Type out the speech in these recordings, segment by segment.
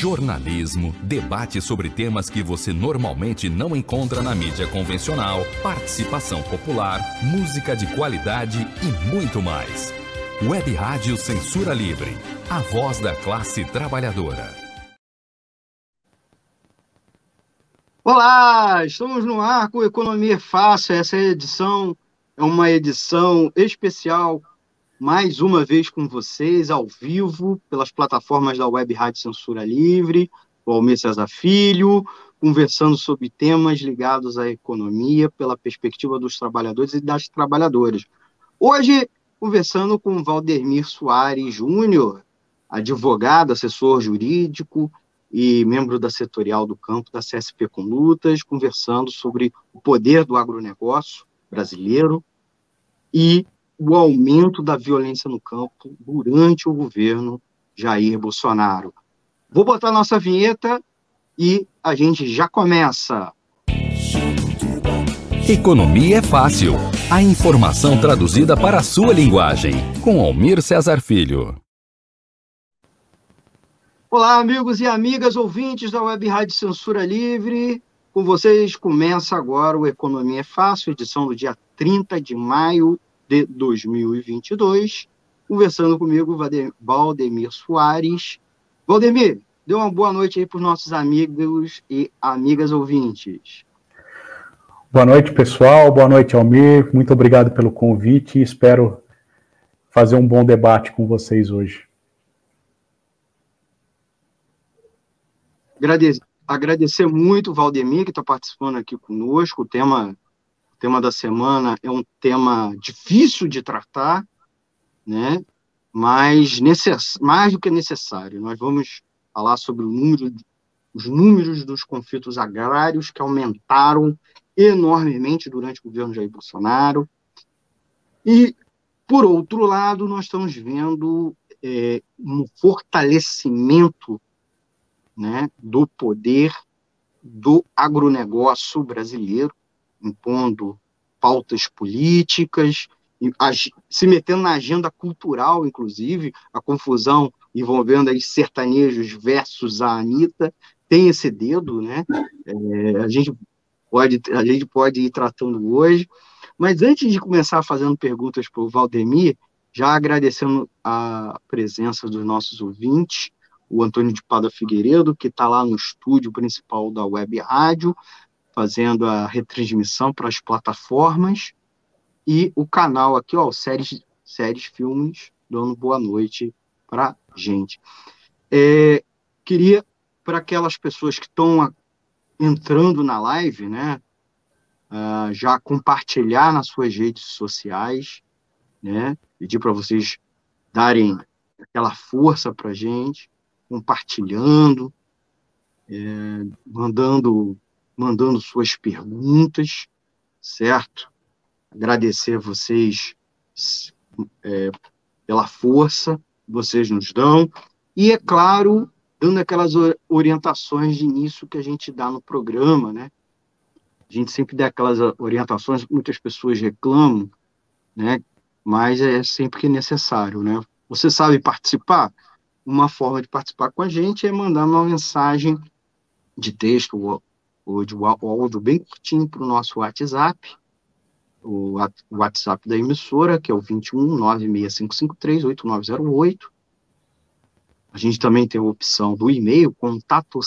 jornalismo, debate sobre temas que você normalmente não encontra na mídia convencional, participação popular, música de qualidade e muito mais. Web Rádio Censura Livre, a voz da classe trabalhadora. Olá, estamos no ar com Economia Fácil. Essa edição é uma edição especial mais uma vez com vocês, ao vivo, pelas plataformas da Web Rádio Censura Livre, o Almir César Filho, conversando sobre temas ligados à economia pela perspectiva dos trabalhadores e das trabalhadoras. Hoje, conversando com Valdemir Soares Júnior, advogado, assessor jurídico e membro da setorial do campo da CSP com Lutas, conversando sobre o poder do agronegócio brasileiro e o aumento da violência no campo durante o governo Jair Bolsonaro. Vou botar nossa vinheta e a gente já começa. Economia é fácil. A informação traduzida para a sua linguagem. Com Almir Cesar Filho. Olá, amigos e amigas ouvintes da Web Rádio Censura Livre. Com vocês começa agora o Economia é Fácil, edição do dia 30 de maio de 2022, conversando comigo, Valdemir Soares. Valdemir, dê uma boa noite aí para os nossos amigos e amigas ouvintes. Boa noite, pessoal. Boa noite, Almir. Muito obrigado pelo convite e espero fazer um bom debate com vocês hoje. Agradecer, agradecer muito Valdemir, que está participando aqui conosco. O tema tema da semana é um tema difícil de tratar, né? mas necess... mais do que necessário. Nós vamos falar sobre número, os números dos conflitos agrários que aumentaram enormemente durante o governo Jair Bolsonaro. E, por outro lado, nós estamos vendo é, um fortalecimento né, do poder do agronegócio brasileiro, impondo pautas políticas, se metendo na agenda cultural, inclusive, a confusão envolvendo aí sertanejos versus a Anitta, tem esse dedo, né? É, a, gente pode, a gente pode ir tratando hoje. Mas antes de começar fazendo perguntas para o Valdemir, já agradecendo a presença dos nossos ouvintes, o Antônio de Pada Figueiredo, que está lá no estúdio principal da Web Rádio, fazendo a retransmissão para as plataformas e o canal aqui, ó, séries, séries filmes, dando boa noite para gente. É, queria para aquelas pessoas que estão entrando na live, né, uh, já compartilhar nas suas redes sociais, né, pedir para vocês darem aquela força para gente, compartilhando, é, mandando mandando suas perguntas, certo? Agradecer a vocês é, pela força que vocês nos dão. E, é claro, dando aquelas orientações de início que a gente dá no programa, né? A gente sempre dá aquelas orientações, muitas pessoas reclamam, né? Mas é sempre que é necessário, né? Você sabe participar? Uma forma de participar com a gente é mandar uma mensagem de texto hoje o áudio bem curtinho para o nosso WhatsApp, o WhatsApp da emissora, que é o 21 96553 8908. A gente também tem a opção do e-mail, contato.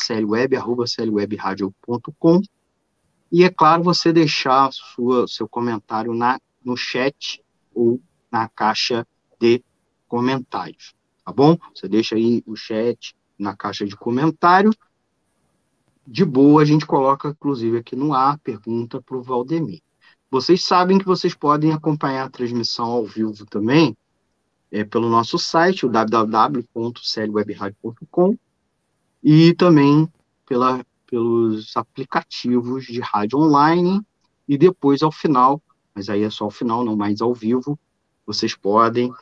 E é claro, você deixar sua, seu comentário na, no chat ou na caixa de comentários, tá bom? Você deixa aí o chat na caixa de comentário de boa, a gente coloca, inclusive, aqui no ar, pergunta para o Valdemir. Vocês sabem que vocês podem acompanhar a transmissão ao vivo também é, pelo nosso site, o www.clwebradio.com e também pela, pelos aplicativos de rádio online e depois ao final, mas aí é só ao final, não mais ao vivo, vocês podem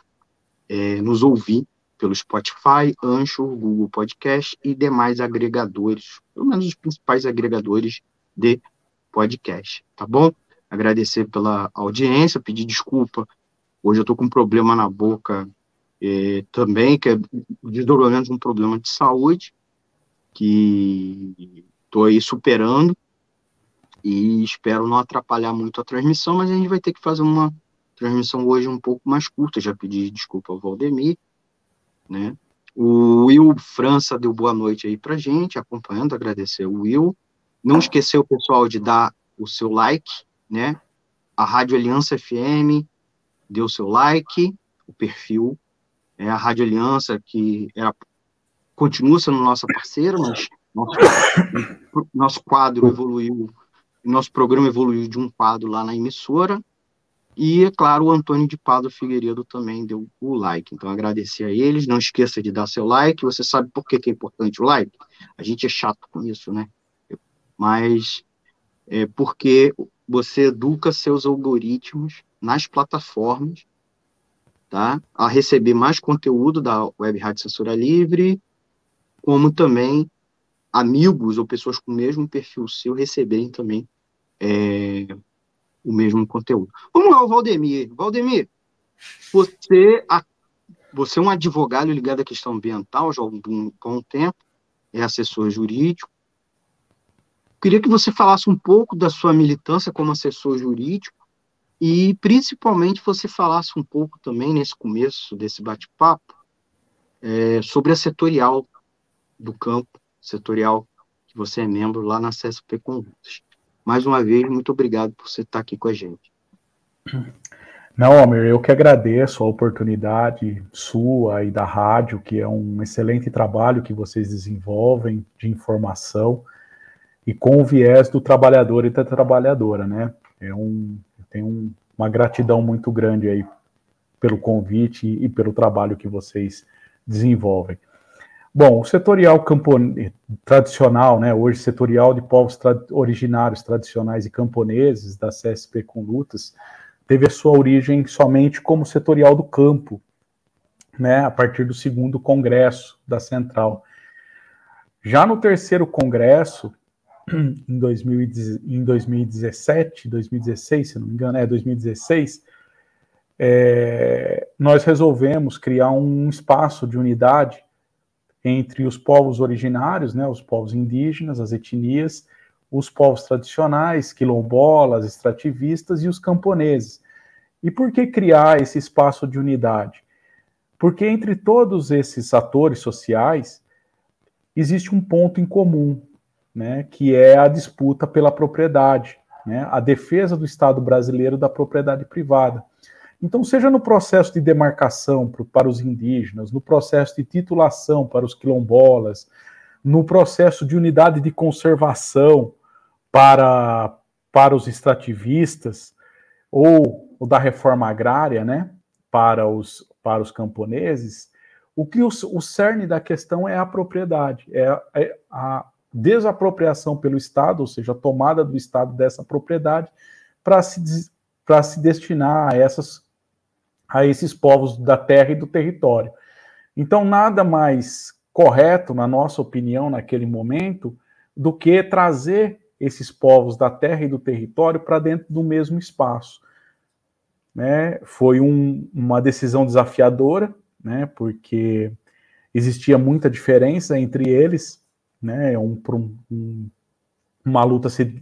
é, nos ouvir pelo Spotify, Anchor, Google Podcast e demais agregadores, pelo menos os principais agregadores de podcast, tá bom? Agradecer pela audiência, pedir desculpa. Hoje eu tô com um problema na boca eh, também, que é desdobramento de um problema de saúde. que estou aí superando e espero não atrapalhar muito a transmissão, mas a gente vai ter que fazer uma transmissão hoje um pouco mais curta. Já pedi desculpa ao Valdemir, né? O Will França deu boa noite aí pra gente, acompanhando, agradecer o Will. Não esqueceu, pessoal, de dar o seu like, né? A Rádio Aliança FM deu seu like, o perfil é a Rádio Aliança que era continua sendo nossa parceira, mas nosso, nosso quadro evoluiu, nosso programa evoluiu de um quadro lá na emissora e, é claro, o Antônio de Pado Figueiredo também deu o like. Então, agradecer a eles. Não esqueça de dar seu like. Você sabe por que, que é importante o like? A gente é chato com isso, né? Mas é porque você educa seus algoritmos nas plataformas, tá? A receber mais conteúdo da Web Rádio Censura Livre, como também amigos ou pessoas com o mesmo perfil seu receberem também é, o mesmo conteúdo. Vamos lá, o Valdemir. Valdemir, você, você é um advogado ligado à questão ambiental já há um bom tempo, é assessor jurídico. Queria que você falasse um pouco da sua militância como assessor jurídico e, principalmente, você falasse um pouco também, nesse começo desse bate-papo, é, sobre a setorial do campo, setorial que você é membro lá na CSP Condutas. Mais uma vez, muito obrigado por você estar aqui com a gente. Não, Homer, eu que agradeço a oportunidade sua e da rádio, que é um excelente trabalho que vocês desenvolvem de informação e com o viés do trabalhador e da trabalhadora, né? É um, tem um, uma gratidão muito grande aí pelo convite e, e pelo trabalho que vocês desenvolvem. Bom, o setorial campone... tradicional, né, hoje setorial de povos originários, tradicionais e camponeses da CSP com lutas, teve a sua origem somente como setorial do campo, né, a partir do segundo congresso da Central. Já no terceiro congresso, em, 2017, 2016, se não me engano, é 2016, é, nós resolvemos criar um espaço de unidade entre os povos originários, né, os povos indígenas, as etnias, os povos tradicionais, quilombolas, extrativistas e os camponeses. E por que criar esse espaço de unidade? Porque entre todos esses atores sociais existe um ponto em comum, né, que é a disputa pela propriedade, né, a defesa do Estado brasileiro da propriedade privada. Então, seja no processo de demarcação para os indígenas, no processo de titulação para os quilombolas, no processo de unidade de conservação para, para os extrativistas, ou, ou da reforma agrária, né, para os, para os camponeses, o que o, o cerne da questão é a propriedade, é, é a desapropriação pelo Estado, ou seja, a tomada do Estado dessa propriedade para se, se destinar a essas a esses povos da terra e do território. Então, nada mais correto, na nossa opinião, naquele momento, do que trazer esses povos da terra e do território para dentro do mesmo espaço. Né? Foi um, uma decisão desafiadora, né? porque existia muita diferença entre eles, né? um, um, uma luta se,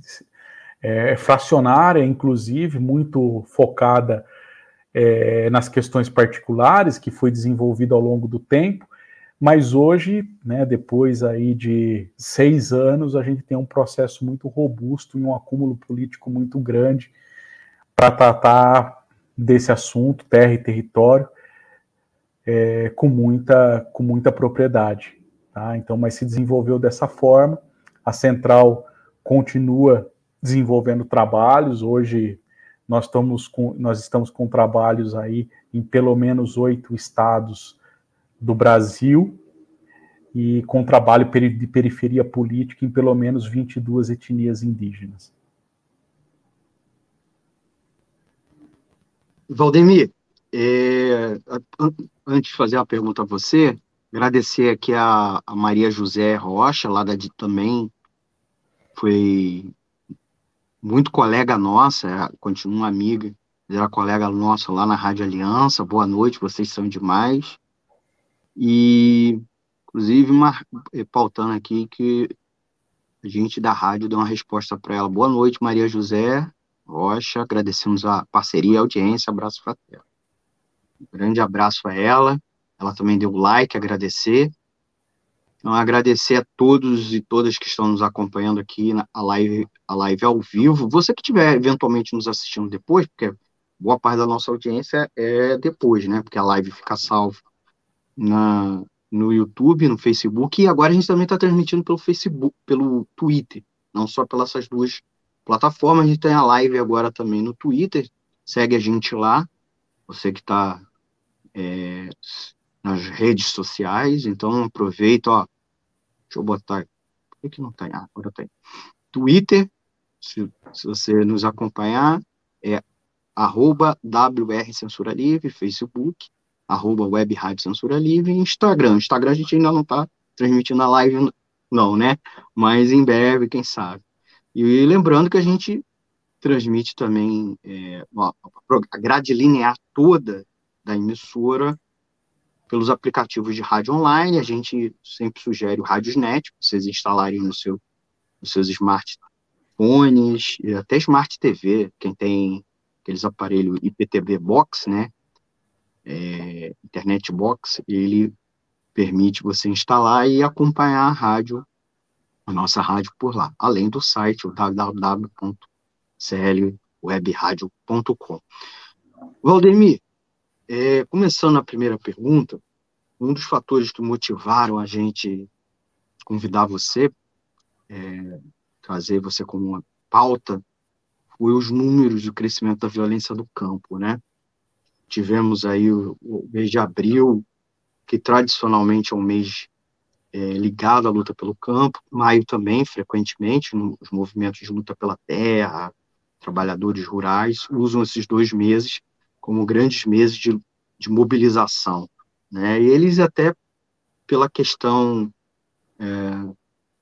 é, fracionária, inclusive, muito focada é, nas questões particulares que foi desenvolvido ao longo do tempo, mas hoje, né, depois aí de seis anos, a gente tem um processo muito robusto e um acúmulo político muito grande para tratar desse assunto, terra e território, é, com, muita, com muita propriedade. Tá? Então, mas se desenvolveu dessa forma, a central continua desenvolvendo trabalhos, hoje nós estamos com, nós estamos com trabalhos aí em pelo menos oito estados do Brasil e com trabalho de periferia política em pelo menos 22 etnias indígenas. Valdemir, é, antes de fazer a pergunta a você, agradecer aqui a, a Maria José Rocha, lá da DIT também, foi muito colega nossa, é, continua amiga, era colega nossa lá na Rádio Aliança. Boa noite, vocês são demais. E Inclusive, uma, eh, pautando aqui que a gente da rádio deu uma resposta para ela. Boa noite, Maria José Rocha. Agradecemos a parceria e a audiência. Abraço fraterno. Um grande abraço a ela. Ela também deu like, agradecer. Então, agradecer a todos e todas que estão nos acompanhando aqui na a live, a live ao vivo. Você que estiver eventualmente nos assistindo depois, porque boa parte da nossa audiência é depois, né? Porque a live fica salva na, no YouTube, no Facebook, e agora a gente também está transmitindo pelo Facebook, pelo Twitter, não só pelas essas duas plataformas, a gente tem a live agora também no Twitter, segue a gente lá, você que está é, nas redes sociais, então aproveita, ó, deixa eu botar, por que, que não tem? Ah, agora tem. Twitter, se, se você nos acompanhar, é arroba WR Censura Livre, Facebook, arroba Web Rádio Censura Livre, Instagram. Instagram a gente ainda não está transmitindo a live, não, né? Mas em breve, quem sabe. E lembrando que a gente transmite também é, a grade linear toda da emissora pelos aplicativos de rádio online. A gente sempre sugere o Radiosnet, para vocês instalarem no seu, nos seus smartphones, e até Smart TV, quem tem aqueles aparelhos IPTV Box, né? É, Internet Box, ele permite você instalar e acompanhar a rádio, a nossa rádio por lá, além do site, www.clwebradio.com. Valdemir, é, começando a primeira pergunta, um dos fatores que motivaram a gente convidar você, é, trazer você como uma pauta, foi os números do crescimento da violência do campo, né? Tivemos aí o, o mês de abril, que tradicionalmente é um mês é, ligado à luta pelo campo, maio também, frequentemente, nos movimentos de luta pela terra, trabalhadores rurais usam esses dois meses como grandes meses de, de mobilização. Né? E eles até pela questão é,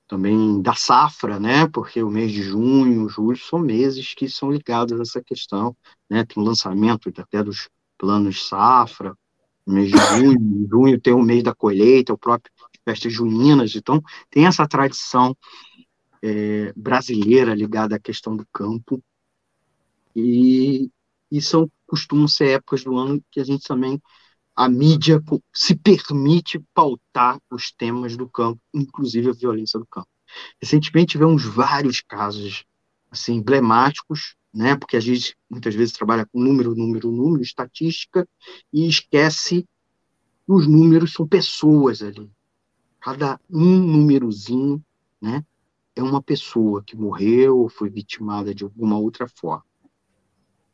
também da safra, né? Porque o mês de junho, julho são meses que são ligados a essa questão, né? Tem o lançamento até dos planos safra, no mês de junho, junho tem o mês da colheita, o próprio festas juninas, então tem essa tradição é, brasileira ligada à questão do campo e, e são costumam ser épocas do ano que a gente também a mídia se permite pautar os temas do campo, inclusive a violência do campo. Recentemente tivemos vários casos assim emblemáticos, né? Porque a gente muitas vezes trabalha com número, número, número, estatística e esquece que os números são pessoas ali. Cada um númerozinho, né? É uma pessoa que morreu ou foi vitimada de alguma outra forma.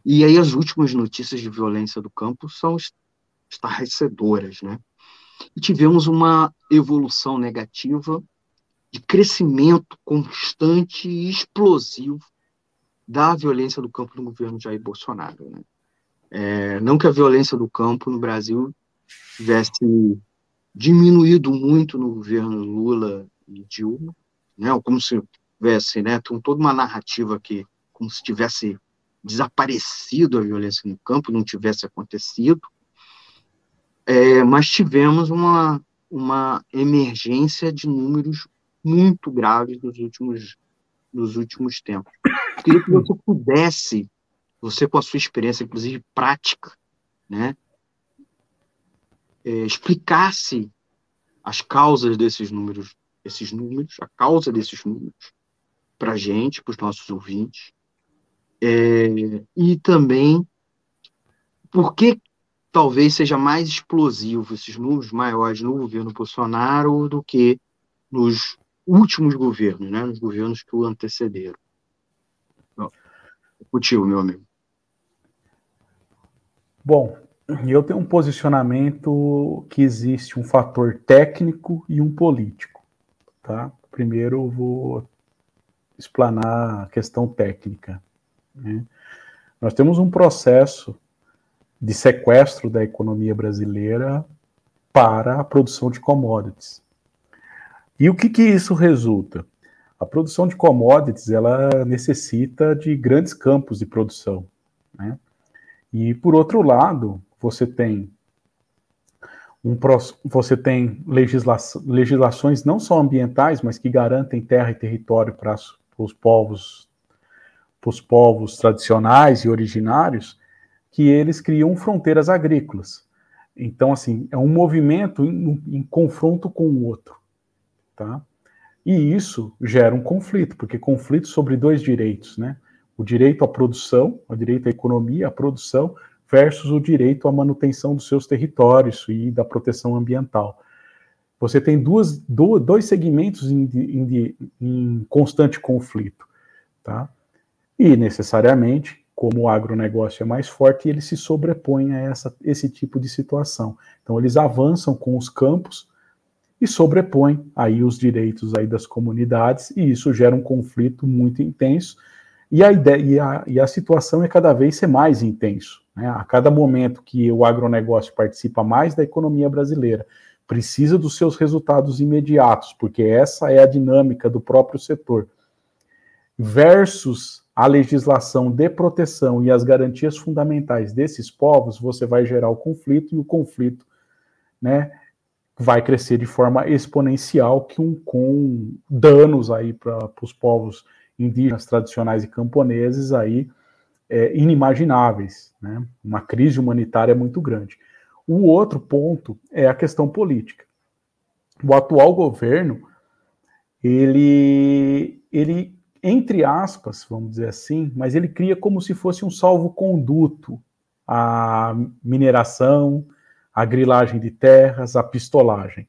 E aí as últimas notícias de violência do campo são estarrecedoras, né? E tivemos uma evolução negativa de crescimento constante e explosivo da violência do campo no governo Jair Bolsonaro. Né? É, não que a violência do campo no Brasil tivesse diminuído muito no governo Lula e Dilma, né? como se tivesse né, toda uma narrativa que como se tivesse desaparecido a violência no campo, não tivesse acontecido, é, mas tivemos uma, uma emergência de números muito graves nos últimos, nos últimos tempos. Queria que você pudesse, você com a sua experiência, inclusive prática, né, é, explicasse as causas desses números, esses números, a causa desses números, para a gente, para os nossos ouvintes, é, e também por que talvez seja mais explosivo esses números maiores no governo Bolsonaro do que nos últimos governos, né, nos governos que o antecederam. Contigo, meu amigo. Bom, eu tenho um posicionamento que existe um fator técnico e um político, tá? Primeiro eu vou explanar a questão técnica. Né? Nós temos um processo de sequestro da economia brasileira para a produção de commodities. E o que, que isso resulta? A produção de commodities ela necessita de grandes campos de produção. Né? E, por outro lado, você tem um, você tem legisla, legislações não só ambientais, mas que garantem terra e território para os povos, os povos tradicionais e originários, que eles criam fronteiras agrícolas. Então, assim, é um movimento em, em confronto com o outro, tá? E isso gera um conflito, porque conflito sobre dois direitos, né? O direito à produção, o direito à economia, à produção, versus o direito à manutenção dos seus territórios e da proteção ambiental. Você tem duas, dois segmentos em, em, em constante conflito, tá? E necessariamente, como o agronegócio é mais forte, ele se sobrepõe a essa, esse tipo de situação. Então, eles avançam com os campos e sobrepõem aí os direitos aí das comunidades, e isso gera um conflito muito intenso, e a, ideia, e a, e a situação é cada vez ser mais intenso. Né? A cada momento que o agronegócio participa mais da economia brasileira, precisa dos seus resultados imediatos, porque essa é a dinâmica do próprio setor, versus a legislação de proteção e as garantias fundamentais desses povos, você vai gerar o conflito, e o conflito né, vai crescer de forma exponencial, que um, com danos aí para os povos indígenas tradicionais e camponeses aí é, inimagináveis, né? Uma crise humanitária muito grande. O outro ponto é a questão política. O atual governo, ele, ele, entre aspas, vamos dizer assim, mas ele cria como se fosse um salvo-conduto a mineração, a grilagem de terras, a pistolagem.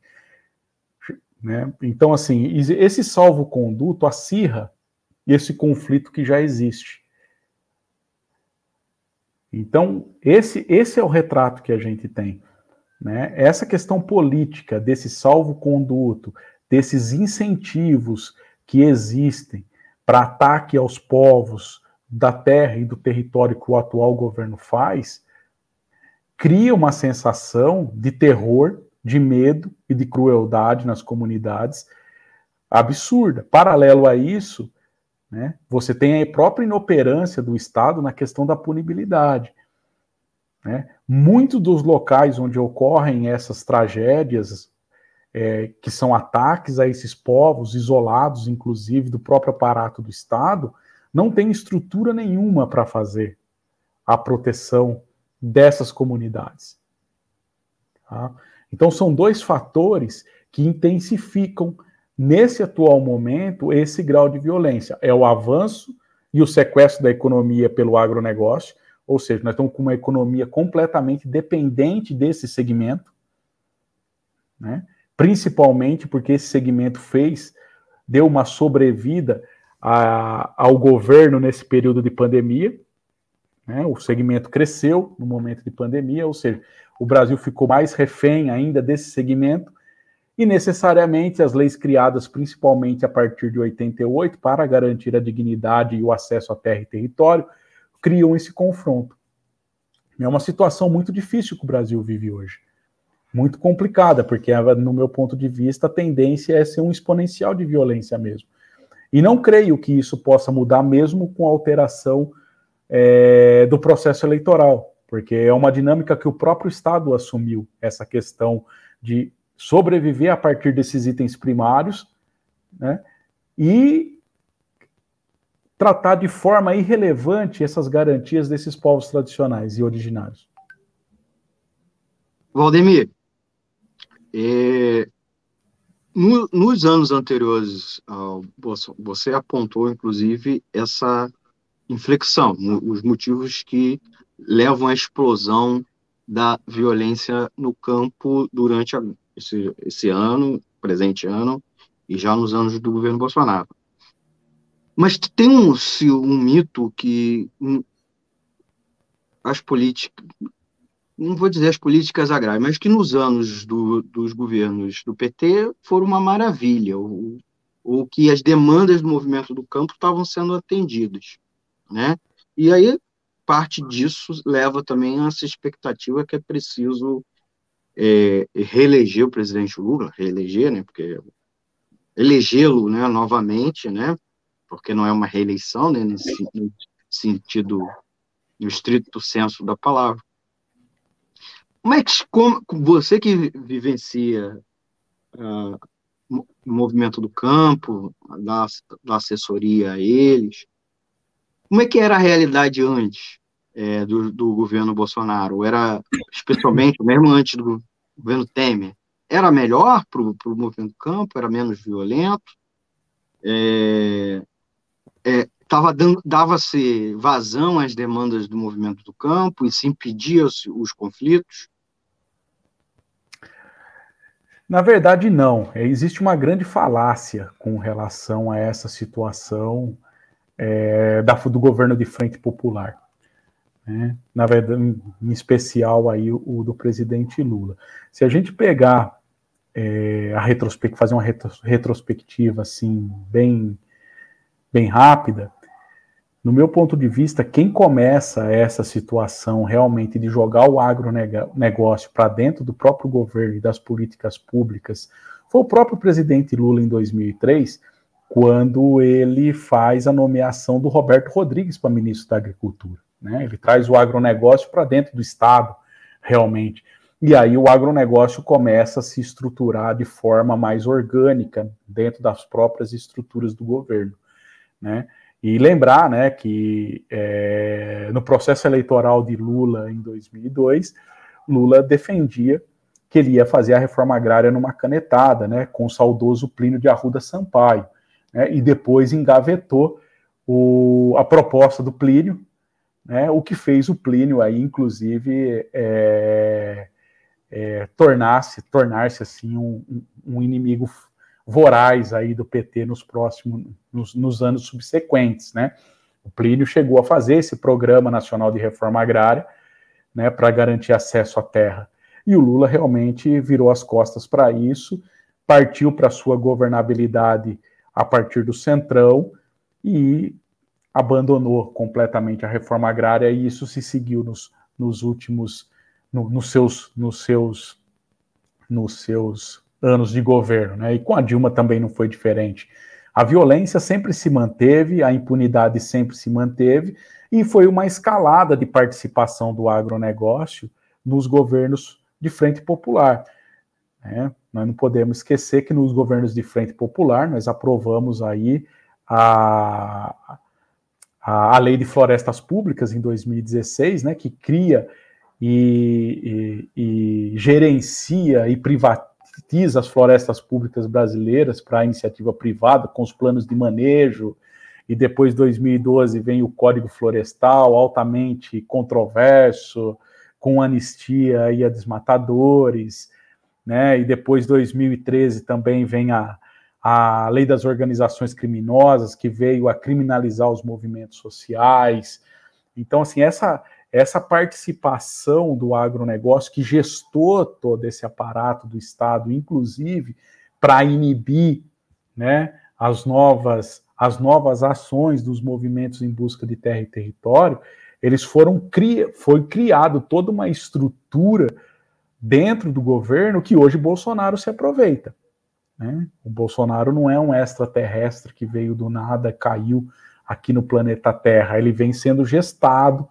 Né? Então, assim, esse salvo-conduto acirra esse conflito que já existe. Então, esse, esse é o retrato que a gente tem. Né? Essa questão política, desse salvo-conduto, desses incentivos que existem para ataque aos povos da terra e do território que o atual governo faz, cria uma sensação de terror, de medo e de crueldade nas comunidades absurda. Paralelo a isso, né, você tem a própria inoperância do Estado na questão da punibilidade. Né? Muitos dos locais onde ocorrem essas tragédias, é, que são ataques a esses povos, isolados, inclusive, do próprio aparato do Estado, não tem estrutura nenhuma para fazer a proteção dessas comunidades. Tá? Então, são dois fatores que intensificam, nesse atual momento, esse grau de violência. É o avanço e o sequestro da economia pelo agronegócio, ou seja, nós estamos com uma economia completamente dependente desse segmento, né? Principalmente porque esse segmento fez, deu uma sobrevida a, ao governo nesse período de pandemia, né? O segmento cresceu no momento de pandemia, ou seja, o Brasil ficou mais refém ainda desse segmento, e necessariamente as leis criadas principalmente a partir de 88 para garantir a dignidade e o acesso à terra e território criam esse confronto. É uma situação muito difícil que o Brasil vive hoje. Muito complicada, porque, no meu ponto de vista, a tendência é ser um exponencial de violência mesmo. E não creio que isso possa mudar mesmo com a alteração é, do processo eleitoral, porque é uma dinâmica que o próprio Estado assumiu, essa questão de sobreviver a partir desses itens primários, né, e tratar de forma irrelevante essas garantias desses povos tradicionais e originários. Valdemir, é, no, nos anos anteriores, você apontou, inclusive, essa inflexão, os motivos que levam à explosão da violência no campo durante a, esse, esse ano, presente ano, e já nos anos do governo Bolsonaro. Mas tem um, um mito que as políticas, não vou dizer as políticas agrárias, mas que nos anos do, dos governos do PT foram uma maravilha, ou, ou que as demandas do movimento do campo estavam sendo atendidas né? E aí parte disso leva também a essa expectativa que é preciso é, reeleger o presidente Lula, reeleger, né? Porque elegê-lo, né? Novamente, né? Porque não é uma reeleição, né? Nesse sentido, no estrito senso da palavra. Como é que como, você que vivencia uh, o movimento do campo, da, da assessoria a eles, como é que era a realidade antes é, do, do, governo Bolsonaro? Era, especialmente, mesmo antes do governo Temer, era melhor para o movimento do campo? Era menos violento? É, é, dava-se vazão às demandas do movimento do campo e se impedia os, os conflitos? Na verdade, não. Existe uma grande falácia com relação a essa situação é, da, do governo de frente popular. Né? Na verdade, em especial aí o, o, do presidente Lula. Se a gente pegar é, a retrospectiva, fazer uma retrospectiva assim bem, bem rápida, no meu ponto de vista, quem começa essa situação realmente de jogar o agronegócio para dentro do próprio governo e das políticas públicas foi o próprio presidente Lula em 2003, quando ele faz a nomeação do Roberto Rodrigues para ministro da Agricultura. Né? Ele traz o agronegócio para dentro do Estado, realmente. E aí o agronegócio começa a se estruturar de forma mais orgânica dentro das próprias estruturas do governo. Né? E lembrar né, que é, no processo eleitoral de Lula em 2002, Lula defendia que ele ia fazer a reforma agrária numa canetada, né, com o saudoso Plínio de Arruda Sampaio né, e depois engavetou o, a proposta do Plínio, né, o que fez o Plínio aí, inclusive, é, é, tornar-se tornar-se assim um, um, inimigo voraz aí do PT nos próximos nos, nos, anos subsequentes, né? O Plínio chegou a fazer esse programa nacional de reforma agrária, né, para garantir acesso à terra. E o Lula realmente virou as costas para isso, partiu para sua governabilidade a partir do Centrão e abandonou completamente a reforma agrária e isso se seguiu nos, nos últimos, no, nos seus, nos seus, nos seus anos de governo, né? E com a Dilma também não foi diferente. A violência sempre se manteve, a impunidade sempre se manteve e foi uma escalada de participação do agronegócio nos governos de frente popular. Né? Nós não podemos esquecer que nos governos de frente popular nós aprovamos aí a, a, a Lei de Florestas Públicas em 2016, né, que cria e, e, e gerencia e privatiza as florestas públicas brasileiras para a iniciativa privada, com os planos de manejo, e depois 2012 vem o Código Florestal, altamente controverso, com anistia e a desmatadores, né? E depois 2013 também vem a, a lei das organizações criminosas, que veio a criminalizar os movimentos sociais. Então, assim, essa, essa participação do agronegócio, que gestou todo esse aparato do Estado, inclusive para inibir né, as, novas, as novas ações dos movimentos em busca de terra e território, eles foram cri, foi criado toda uma estrutura dentro do governo que hoje Bolsonaro se aproveita. Né? O Bolsonaro não é um extraterrestre que veio do nada, caiu aqui no planeta Terra. Ele vem sendo gestado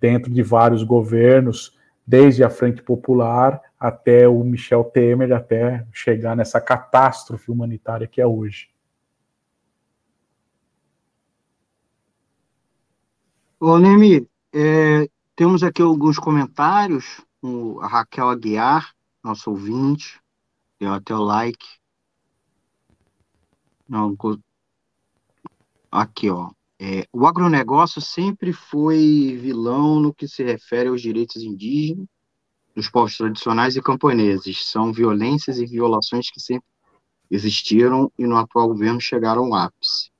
dentro de vários governos, desde a Frente Popular até o Michel Temer, até chegar nessa catástrofe humanitária que é hoje. Ô, Nemi, é, temos aqui alguns comentários o, a Raquel Aguiar, nosso ouvinte, deu até o like. Não, aqui, ó. É, o agronegócio sempre foi vilão no que se refere aos direitos indígenas, dos povos tradicionais e camponeses. São violências e violações que sempre existiram e no atual governo chegaram ao ápice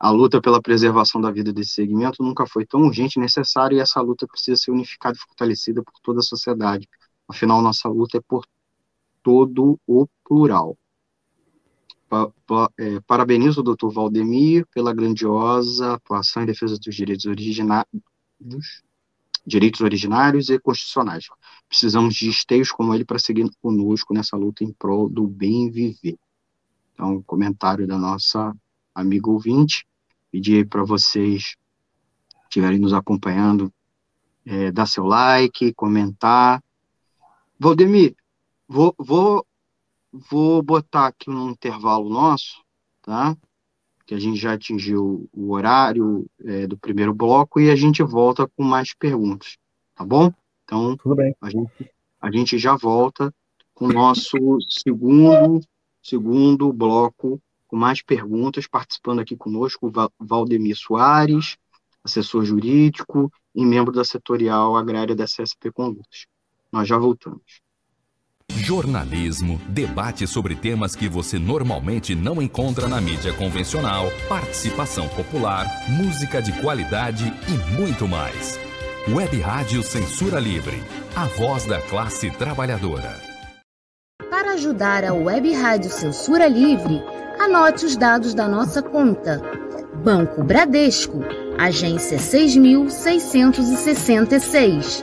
a luta pela preservação da vida desse segmento nunca foi tão urgente e necessária, e essa luta precisa ser unificada e fortalecida por toda a sociedade. Afinal, nossa luta é por todo o plural. É, parabenizo o doutor Valdemir pela grandiosa atuação em defesa dos direitos originários, direitos originários e constitucionais. Precisamos de esteios como ele para seguir conosco nessa luta em prol do bem viver. Então, comentário da nossa amiga ouvinte pedir para vocês estiverem nos acompanhando, é, dar seu like, comentar Valdemir, vou, vou, vou botar aqui um intervalo nosso, tá? Que a gente já atingiu o horário é, do primeiro bloco e a gente volta com mais perguntas, tá bom? Então, Tudo bem. A, gente, a gente já volta com o nosso segundo, segundo bloco, com mais perguntas, participando aqui conosco o Valdemir Soares, assessor jurídico e membro da setorial agrária da CSP Condutas. Nós já voltamos. Jornalismo, debate sobre temas que você normalmente não encontra na mídia convencional, participação popular, música de qualidade e muito mais. Web Rádio Censura Livre, a voz da classe trabalhadora. Para ajudar a Web Rádio Censura Livre, anote os dados da nossa conta. Banco Bradesco, agência 6666,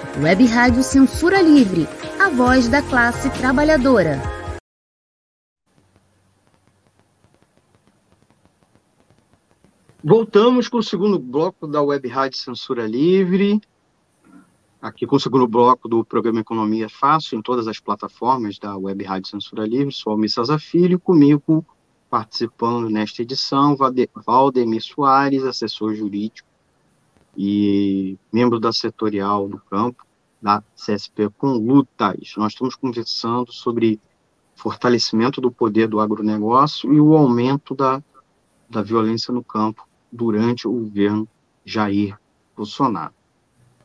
Web Rádio Censura Livre, a voz da classe trabalhadora. Voltamos com o segundo bloco da Web Rádio Censura Livre. Aqui com o segundo bloco do programa Economia Fácil, em todas as plataformas da Web Rádio Censura Livre. Sou Almir César Filho, comigo participando nesta edição, Valdemir Soares, assessor jurídico e membro da setorial do campo da CSP com lutas. Nós estamos conversando sobre fortalecimento do poder do agronegócio e o aumento da, da violência no campo durante o governo Jair Bolsonaro.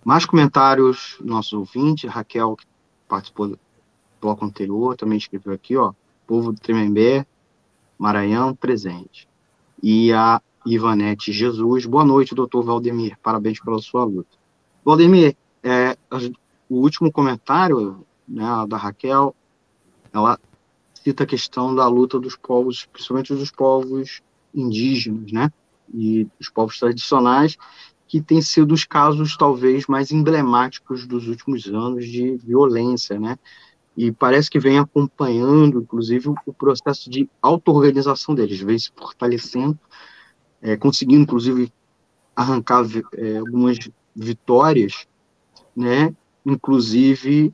Mais comentários, nossos ouvintes, Raquel, que participou do bloco anterior, também escreveu aqui, ó, povo do Tremembé, Maranhão, presente. E a Ivanete Jesus, boa noite, doutor Valdemir, parabéns pela sua luta. Valdemir, é, o último comentário né, da Raquel, ela cita a questão da luta dos povos, principalmente dos povos indígenas, né, e dos povos tradicionais, que tem sido os casos talvez mais emblemáticos dos últimos anos de violência, né, e parece que vem acompanhando, inclusive, o processo de auto-organização deles, vem se fortalecendo, é, conseguindo, inclusive, arrancar é, algumas vitórias, né, inclusive,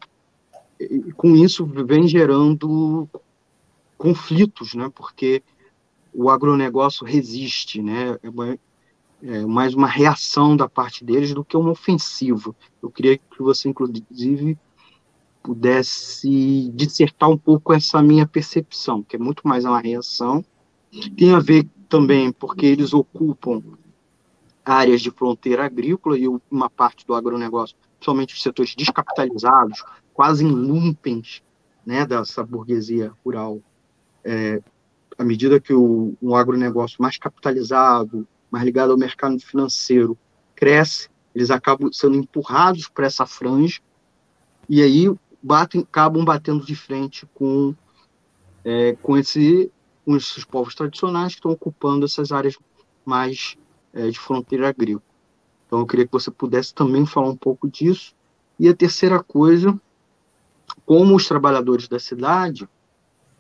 com isso vem gerando conflitos, né, porque o agronegócio resiste, né, é, é mais uma reação da parte deles do que uma ofensiva. Eu queria que você, inclusive, pudesse dissertar um pouco essa minha percepção, que é muito mais uma reação. Tem a ver também porque eles ocupam áreas de fronteira agrícola e uma parte do agronegócio, principalmente os setores descapitalizados, quase em lumpens né, dessa burguesia rural. É, à medida que o, um agronegócio mais capitalizado, mais ligado ao mercado financeiro, cresce, eles acabam sendo empurrados para essa franja, e aí batem, acabam batendo de frente com, é, com, esse, esses povos tradicionais que estão ocupando essas áreas mais é, de fronteira agrícola. Então, eu queria que você pudesse também falar um pouco disso. E a terceira coisa, como os trabalhadores da cidade,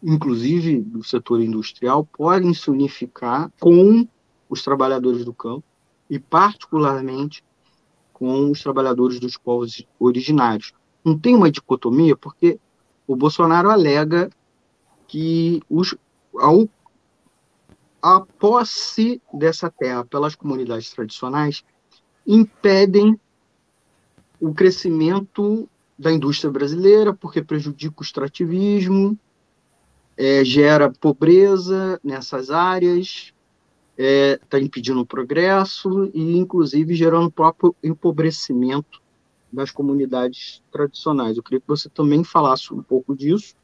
inclusive do setor industrial, podem se unificar com os trabalhadores do campo e, particularmente, com os trabalhadores dos povos originários não tem uma dicotomia, porque o Bolsonaro alega que os, ao, a posse dessa terra pelas comunidades tradicionais impedem o crescimento da indústria brasileira, porque prejudica o extrativismo, é, gera pobreza nessas áreas, está é, tá impedindo o progresso e, inclusive, gerando próprio empobrecimento das comunidades tradicionais. Eu queria que você também falasse um pouco disso.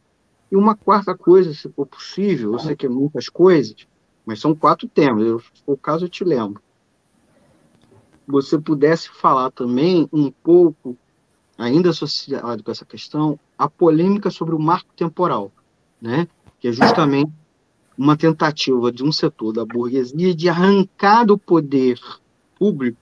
E uma quarta coisa, se for possível, eu sei que é muitas coisas, mas são quatro temas, eu, se for o caso eu te lembro. Você pudesse falar também um pouco ainda associado com essa questão, a polêmica sobre o marco temporal, né? que é justamente uma tentativa de um setor da burguesia de arrancar do poder público,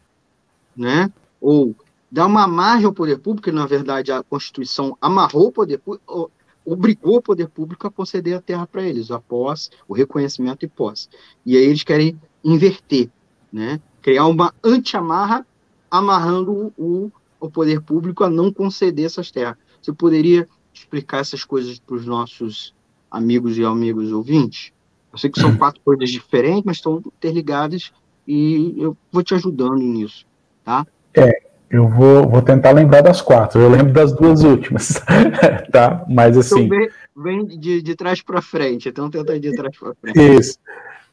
né? ou dar uma margem ao poder público, que na verdade a Constituição amarrou o poder público, obrigou o poder público a conceder a terra para eles, a posse, o reconhecimento e posse. E aí eles querem inverter, né? criar uma anti-amarra, amarrando o, o poder público a não conceder essas terras. Você poderia explicar essas coisas para os nossos amigos e amigos ouvintes? Eu sei que são quatro coisas diferentes, mas estão interligadas e eu vou te ajudando nisso, tá? É, eu vou, vou tentar lembrar das quatro. Eu lembro das duas últimas, tá? Mas então, assim. Então, vem, vem de, de trás para frente. Então tenta ir de trás para frente. Isso.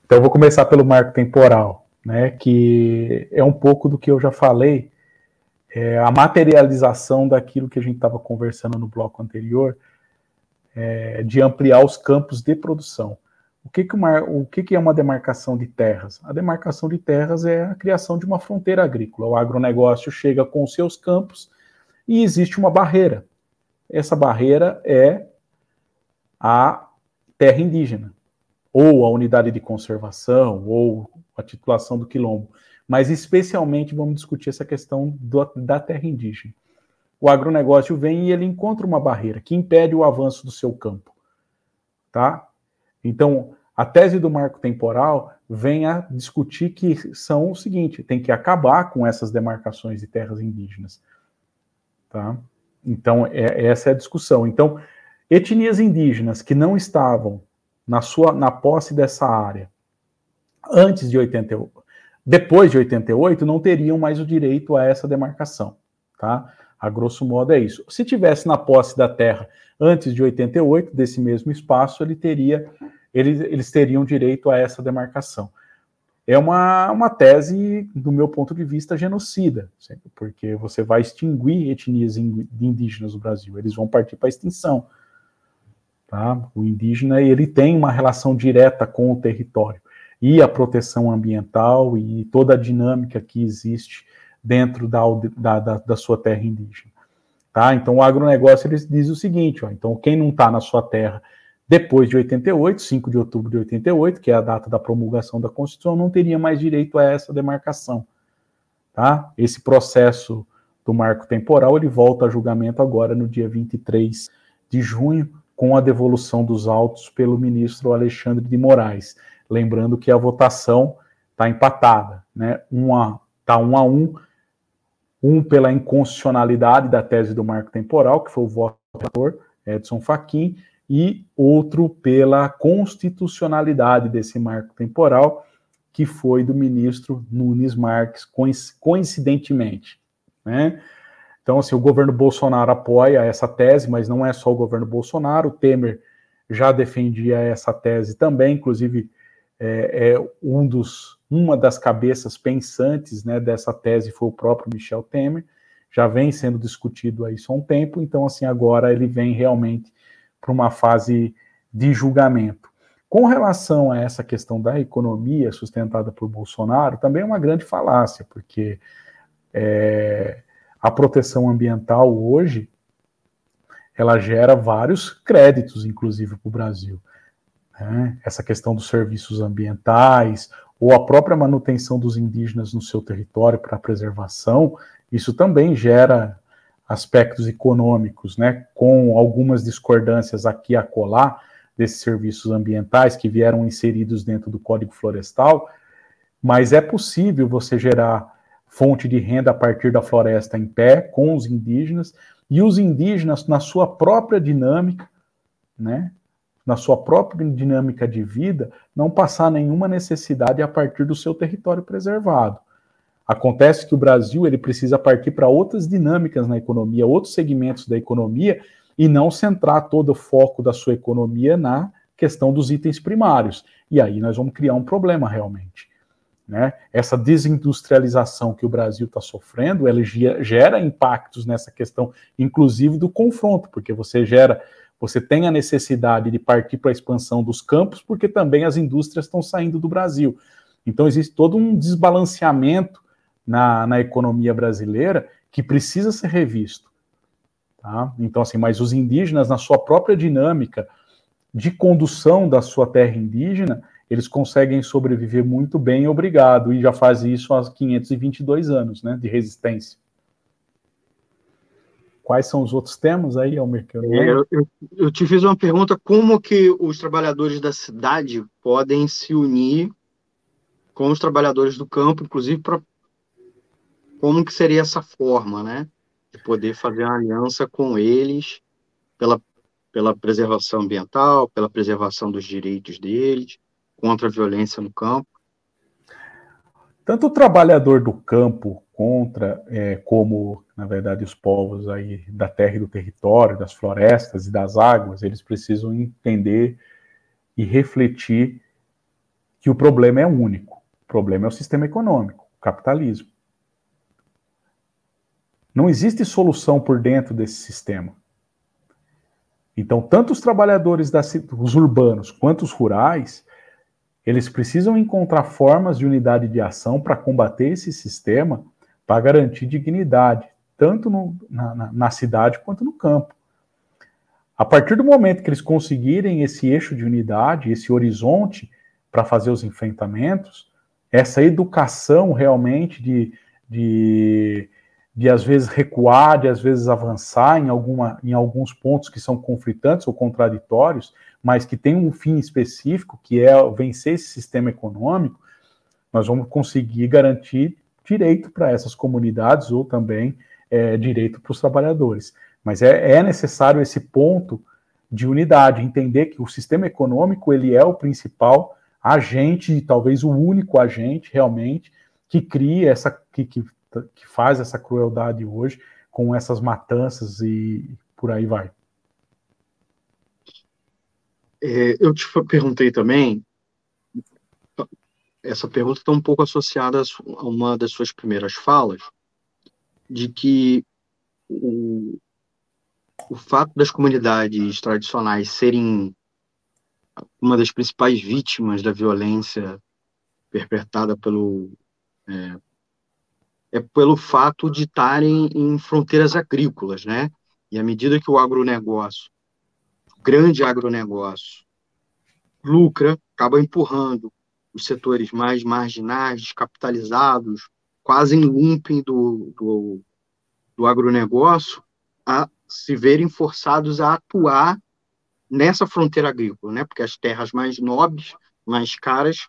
Então eu vou começar pelo marco temporal, né? Que é um pouco do que eu já falei, é a materialização daquilo que a gente estava conversando no bloco anterior, é, de ampliar os campos de produção. O que, que, uma, o que, que é uma demarcação de terras? A demarcação de terras é a criação de uma fronteira agrícola. O agronegócio chega com os seus campos e existe uma barreira. Essa barreira é a terra indígena, ou a unidade de conservação, ou a titulação do quilombo. Mas especialmente vamos discutir essa questão do, da terra indígena. O agronegócio vem e ele encontra uma barreira que impede o avanço do seu campo. Tá? Então, a tese do marco temporal vem a discutir que são o seguinte: tem que acabar com essas demarcações de terras indígenas. Tá? Então, é, essa é a discussão. Então, etnias indígenas que não estavam na sua na posse dessa área antes de 88, depois de 88, não teriam mais o direito a essa demarcação. Tá? A grosso modo é isso. Se tivesse na posse da terra antes de 88, desse mesmo espaço, ele teria, eles, eles teriam direito a essa demarcação. É uma, uma tese, do meu ponto de vista, genocida, porque você vai extinguir etnias indígenas no Brasil, eles vão partir para a extinção. Tá? O indígena ele tem uma relação direta com o território e a proteção ambiental e toda a dinâmica que existe dentro da, da, da, da sua terra indígena. Tá? Então, o agronegócio ele diz o seguinte: ó, então, quem não está na sua terra depois de 88, 5 de outubro de 88, que é a data da promulgação da Constituição, não teria mais direito a essa demarcação. Tá? Esse processo do marco temporal ele volta a julgamento agora no dia 23 de junho, com a devolução dos autos pelo ministro Alexandre de Moraes. Lembrando que a votação está empatada, né? Uma está um a um um pela inconstitucionalidade da tese do marco temporal, que foi o voto do Edson Fachin, e outro pela constitucionalidade desse marco temporal, que foi do ministro Nunes Marques, coincidentemente. Né? Então, assim, o governo Bolsonaro apoia essa tese, mas não é só o governo Bolsonaro, o Temer já defendia essa tese também, inclusive é, é um dos uma das cabeças pensantes né, dessa tese foi o próprio Michel Temer, já vem sendo discutido aí há um tempo, então assim agora ele vem realmente para uma fase de julgamento. Com relação a essa questão da economia sustentada por Bolsonaro, também é uma grande falácia, porque é, a proteção ambiental hoje ela gera vários créditos, inclusive, para o Brasil. Né? Essa questão dos serviços ambientais, ou a própria manutenção dos indígenas no seu território para preservação, isso também gera aspectos econômicos, né, com algumas discordâncias aqui a colar desses serviços ambientais que vieram inseridos dentro do Código Florestal, mas é possível você gerar fonte de renda a partir da floresta em pé com os indígenas e os indígenas na sua própria dinâmica, né, na sua própria dinâmica de vida, não passar nenhuma necessidade a partir do seu território preservado. Acontece que o Brasil ele precisa partir para outras dinâmicas na economia, outros segmentos da economia, e não centrar todo o foco da sua economia na questão dos itens primários. E aí nós vamos criar um problema realmente. Né? Essa desindustrialização que o Brasil está sofrendo, ela gera impactos nessa questão, inclusive do confronto, porque você gera você tem a necessidade de partir para a expansão dos campos, porque também as indústrias estão saindo do Brasil. Então, existe todo um desbalanceamento na, na economia brasileira que precisa ser revisto. Tá? Então, assim, mas os indígenas, na sua própria dinâmica de condução da sua terra indígena, eles conseguem sobreviver muito bem, obrigado, e já faz isso há 522 anos, né, de resistência. Quais são os outros temas aí, Almir? Eu, é, eu, eu, eu, te fiz uma pergunta, como que os trabalhadores da cidade podem se unir com os trabalhadores do campo, inclusive para como que seria essa forma, né? De poder fazer uma aliança com eles pela, pela preservação ambiental, pela preservação dos direitos deles, contra a violência no campo. Tanto o trabalhador do campo contra, é, como, na verdade, os povos aí da terra e do território, das florestas e das águas, eles precisam entender e refletir que o problema é único. O problema é o sistema econômico, o capitalismo. Não existe solução por dentro desse sistema. Então, tanto os trabalhadores das, os urbanos quanto os rurais, eles precisam encontrar formas de unidade de ação para combater esse sistema, para garantir dignidade, tanto no, na, na, cidade quanto no campo. A partir do momento que eles conseguirem esse eixo de unidade, esse horizonte para fazer os enfrentamentos, essa educação realmente de, de de às vezes recuar, de às vezes avançar em, alguma, em alguns pontos que são conflitantes ou contraditórios, mas que tem um fim específico, que é vencer esse sistema econômico, nós vamos conseguir garantir direito para essas comunidades ou também é, direito para os trabalhadores. Mas é, é necessário esse ponto de unidade, entender que o sistema econômico ele é o principal agente, talvez o único agente realmente que cria essa, que, que que faz essa crueldade hoje, com essas matanças e por aí vai. É, eu te perguntei também, essa pergunta está um pouco associada a uma das suas primeiras falas, de que o, o fato das comunidades tradicionais serem uma das principais vítimas da violência perpetrada pelo, é, é pelo fato de estarem em fronteiras agrícolas, né? E à medida que o agronegócio, o grande agronegócio, lucra, acaba empurrando os setores mais marginais, descapitalizados, quase em lumping do, do, do agronegócio, a se verem forçados a atuar nessa fronteira agrícola, né? Porque as terras mais nobres, mais caras,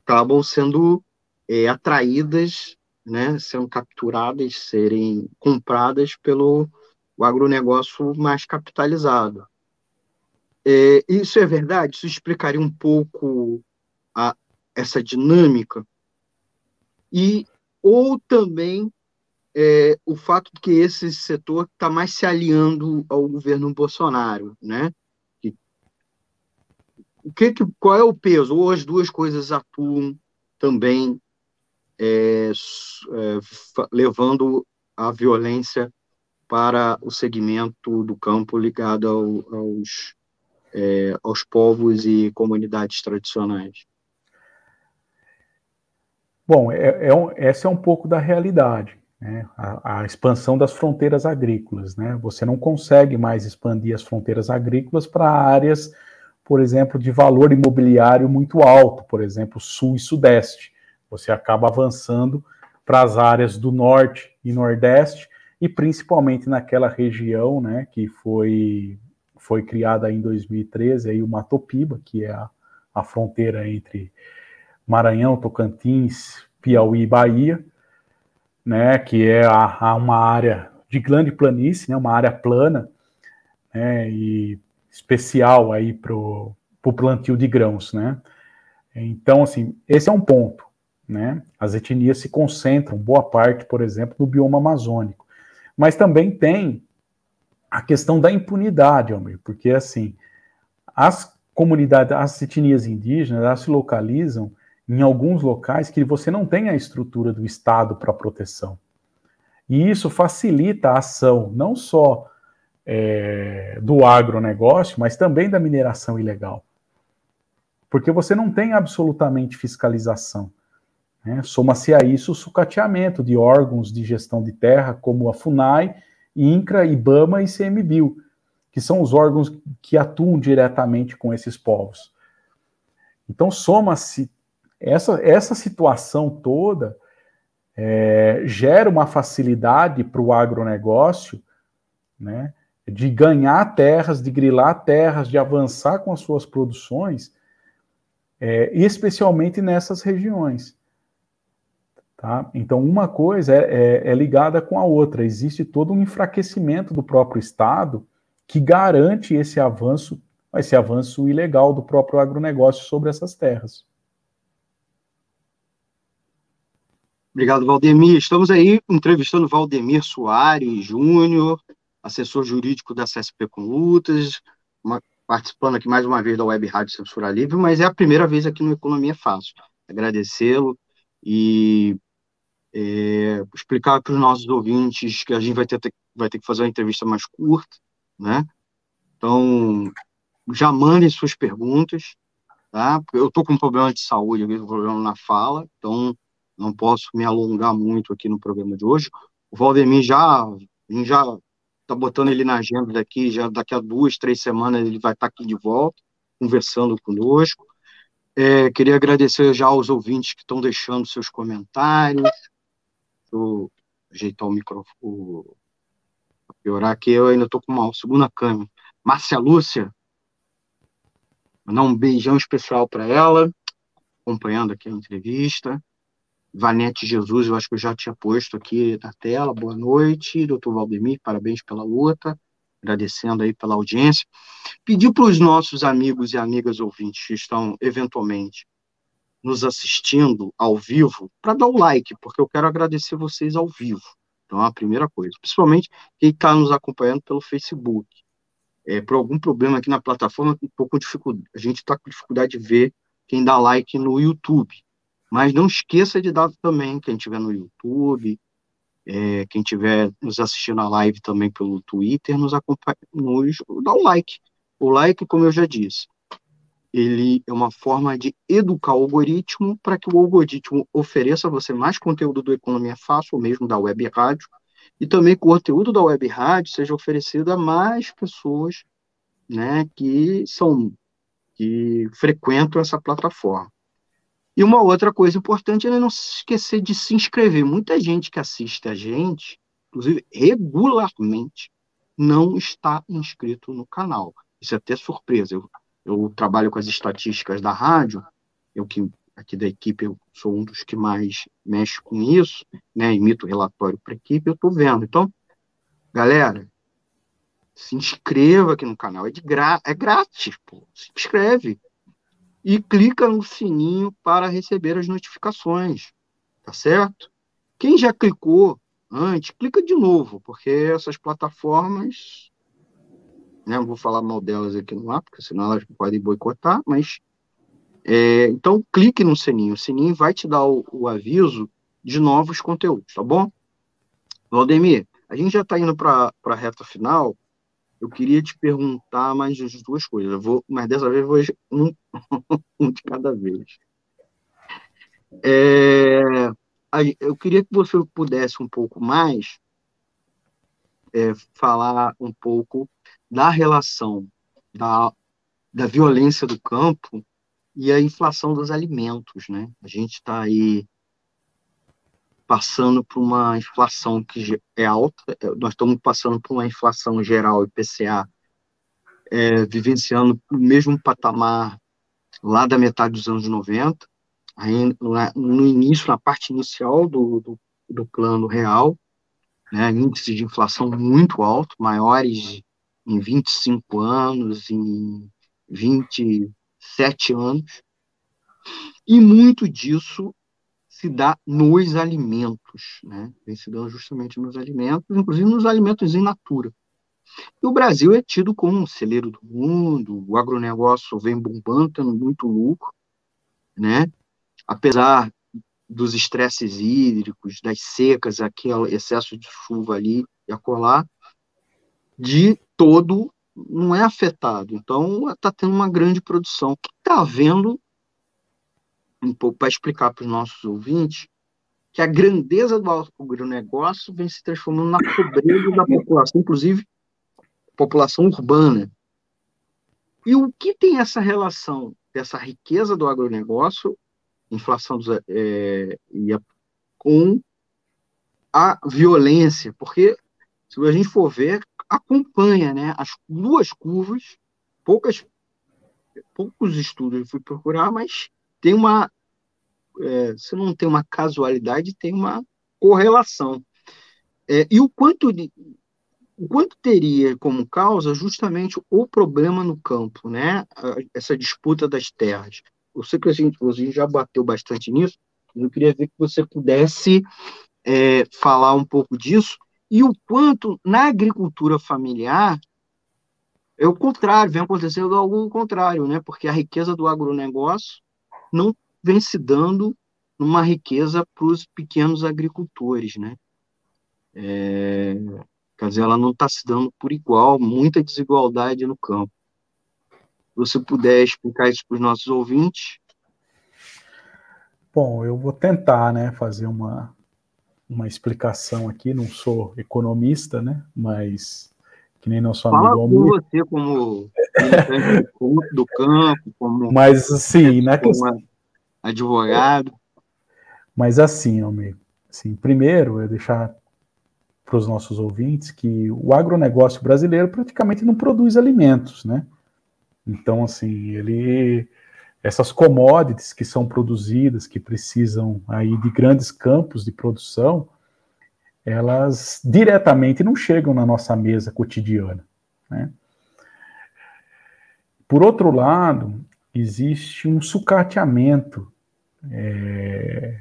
acabam sendo é, atraídas né, sendo capturadas, serem compradas pelo o agronegócio mais capitalizado. É, isso é verdade? Isso explicaria um pouco a, essa dinâmica? E, ou também é, o fato de que esse setor está mais se aliando ao governo Bolsonaro, né? O que, qual é o peso? Ou as duas coisas atuam também é, é, levando a violência para o segmento do campo ligado ao, aos, é, aos povos e comunidades tradicionais. Bom, é, é um, essa é um pouco da realidade. Né? A, a, expansão das fronteiras agrícolas. Né? Você não consegue mais expandir as fronteiras agrícolas para áreas, por exemplo, de valor imobiliário muito alto, por exemplo, sul e sudeste. Você acaba avançando para as áreas do norte e nordeste, e principalmente naquela região né, que foi, foi criada em 2013, aí o Matopiba, que é a, a fronteira entre Maranhão, Tocantins, Piauí e Bahia, né, que é a, a uma área de grande planície, né, uma área plana, né, e especial aí para o plantio de grãos, né. Então, assim, esse é um ponto. Né? As etnias se concentram, boa parte, por exemplo, no bioma amazônico. Mas também tem a questão da impunidade, Almir, porque assim, as comunidades, as etnias indígenas, elas se localizam em alguns locais que você não tem a estrutura do Estado para proteção. E isso facilita a ação não só é, do agronegócio, mas também da mineração ilegal. Porque você não tem absolutamente fiscalização. Né? Soma-se a isso o sucateamento de órgãos de gestão de terra, como a FUNAI INCRA, IBAMA e CMBio, que são os órgãos que atuam diretamente com esses povos. Então, soma-se essa, essa situação toda é, gera uma facilidade para o agronegócio né, de ganhar terras, de grilar terras, de avançar com as suas produções, é, especialmente nessas regiões. Tá? Então, uma coisa é, é, é, ligada com a outra. Existe todo um enfraquecimento do próprio Estado que garante esse avanço, esse avanço ilegal do próprio agronegócio sobre essas terras. Obrigado, Valdemir. Estamos aí entrevistando Valdemir Soares Júnior, assessor jurídico da CSP com Lutas, uma, participando aqui mais uma vez da Web Rádio Censura Livre, mas é a primeira vez aqui no Economia Fácil. Agradecê-lo e é, explicar para os nossos ouvintes que a gente vai ter, vai ter que fazer uma entrevista mais curta, né? Então, já mandem suas perguntas, tá? Eu estou com um problema de saúde, um problema na fala, então não posso me alongar muito aqui no programa de hoje. O Valdemir já, já tá botando ele na agenda daqui, já daqui a duas, três semanas ele vai estar tá aqui de volta, conversando conosco. É, queria agradecer já aos ouvintes que estão deixando seus comentários. Vou ajeitar o microfone, piorar aqui, eu ainda estou com uma segunda câmera. Márcia Lúcia, mandar um beijão especial para ela, acompanhando aqui a entrevista. Vanete Jesus, eu acho que eu já tinha posto aqui na tela. Boa noite, doutor Valdemir, parabéns pela luta, agradecendo aí pela audiência. Pedir para os nossos amigos e amigas ouvintes que estão eventualmente nos assistindo ao vivo, para dar o like, porque eu quero agradecer vocês ao vivo. Então, é a primeira coisa. Principalmente quem está nos acompanhando pelo Facebook. É, por algum problema aqui na plataforma, um pouco de dificuldade. A gente está com dificuldade de ver quem dá like no YouTube. Mas não esqueça de dar também, quem estiver no YouTube, é, quem estiver nos assistindo a live também pelo Twitter, nos acompanha, nos dá o like. O like, como eu já disse, ele é uma forma de educar o algoritmo para que o algoritmo ofereça a você mais conteúdo do Economia Fácil, ou mesmo da Web Rádio, e também que o conteúdo da Web Rádio seja oferecido a mais pessoas né, que são que frequentam essa plataforma. E uma outra coisa importante é não se esquecer de se inscrever. Muita gente que assiste a gente, inclusive regularmente, não está inscrito no canal. Isso é até surpresa. Eu, eu trabalho com as estatísticas da rádio, eu que aqui da equipe eu sou um dos que mais mexe com isso, né? Emito relatório para a equipe, eu estou vendo. Então, galera, se inscreva aqui no canal, é de gra é grátis, pô. Se inscreve e clica no sininho para receber as notificações, tá certo? Quem já clicou antes, clica de novo, porque essas plataformas, né, não vou falar mal delas aqui no ar, porque senão elas podem boicotar, mas é, então clique no sininho, o sininho vai te dar o, o aviso de novos conteúdos, tá bom? Valdemir, a gente já está indo para a reta final, eu queria te perguntar mais as duas coisas. Eu vou, mas dessa vez vou um, um de cada vez. É, eu queria que você pudesse um pouco mais é, falar um pouco da relação da, da violência do campo e a inflação dos alimentos, né? A gente está aí passando por uma inflação que é alta, é, nós estamos passando por uma inflação geral IPCA, é, vivenciando o mesmo patamar lá da metade dos anos 90, ainda no início, na parte inicial do, do, do plano real, né, índices de inflação muito alto, maiores em 25 anos, em 27 anos, e muito disso se dá nos alimentos, né? Vem se dando justamente nos alimentos, inclusive nos alimentos in natura. E o Brasil é tido como um celeiro do mundo, o agronegócio vem bombando, tendo muito lucro, né? Apesar dos estresses hídricos, das secas, aquele excesso de chuva ali e acolá, de todo não é afetado. Então, está tendo uma grande produção. O que está havendo um para explicar para os nossos ouvintes que a grandeza do agronegócio vem se transformando na pobreza da população, inclusive população urbana. E o que tem essa relação dessa riqueza do agronegócio, inflação dos, é, e a, com a violência? Porque, se a gente for ver, acompanha né, as duas curvas, poucas, poucos estudos eu fui procurar, mas tem uma. É, se não tem uma casualidade, tem uma correlação. É, e o quanto de, o quanto teria como causa justamente o problema no campo, né? Essa disputa das terras. Eu sei que a gente, a gente já bateu bastante nisso, mas eu queria ver que você pudesse é, falar um pouco disso e o quanto na agricultura familiar é o contrário, vem acontecendo algo contrário, né? Porque a riqueza do agronegócio não vem se dando numa riqueza para os pequenos agricultores, né? É, Quer dizer, ela não está se dando por igual, muita desigualdade no campo. Se você puder explicar isso para os nossos ouvintes. Bom, eu vou tentar, né, fazer uma, uma explicação aqui. Não sou economista, né, mas que nem nosso Fala amigo Almir. você como do campo, como mas assim, na questão advogado. Mas assim, amigo, assim, primeiro eu deixar para os nossos ouvintes que o agronegócio brasileiro praticamente não produz alimentos, né? Então, assim, ele essas commodities que são produzidas, que precisam aí de grandes campos de produção, elas diretamente não chegam na nossa mesa cotidiana, né? Por outro lado, existe um sucateamento é,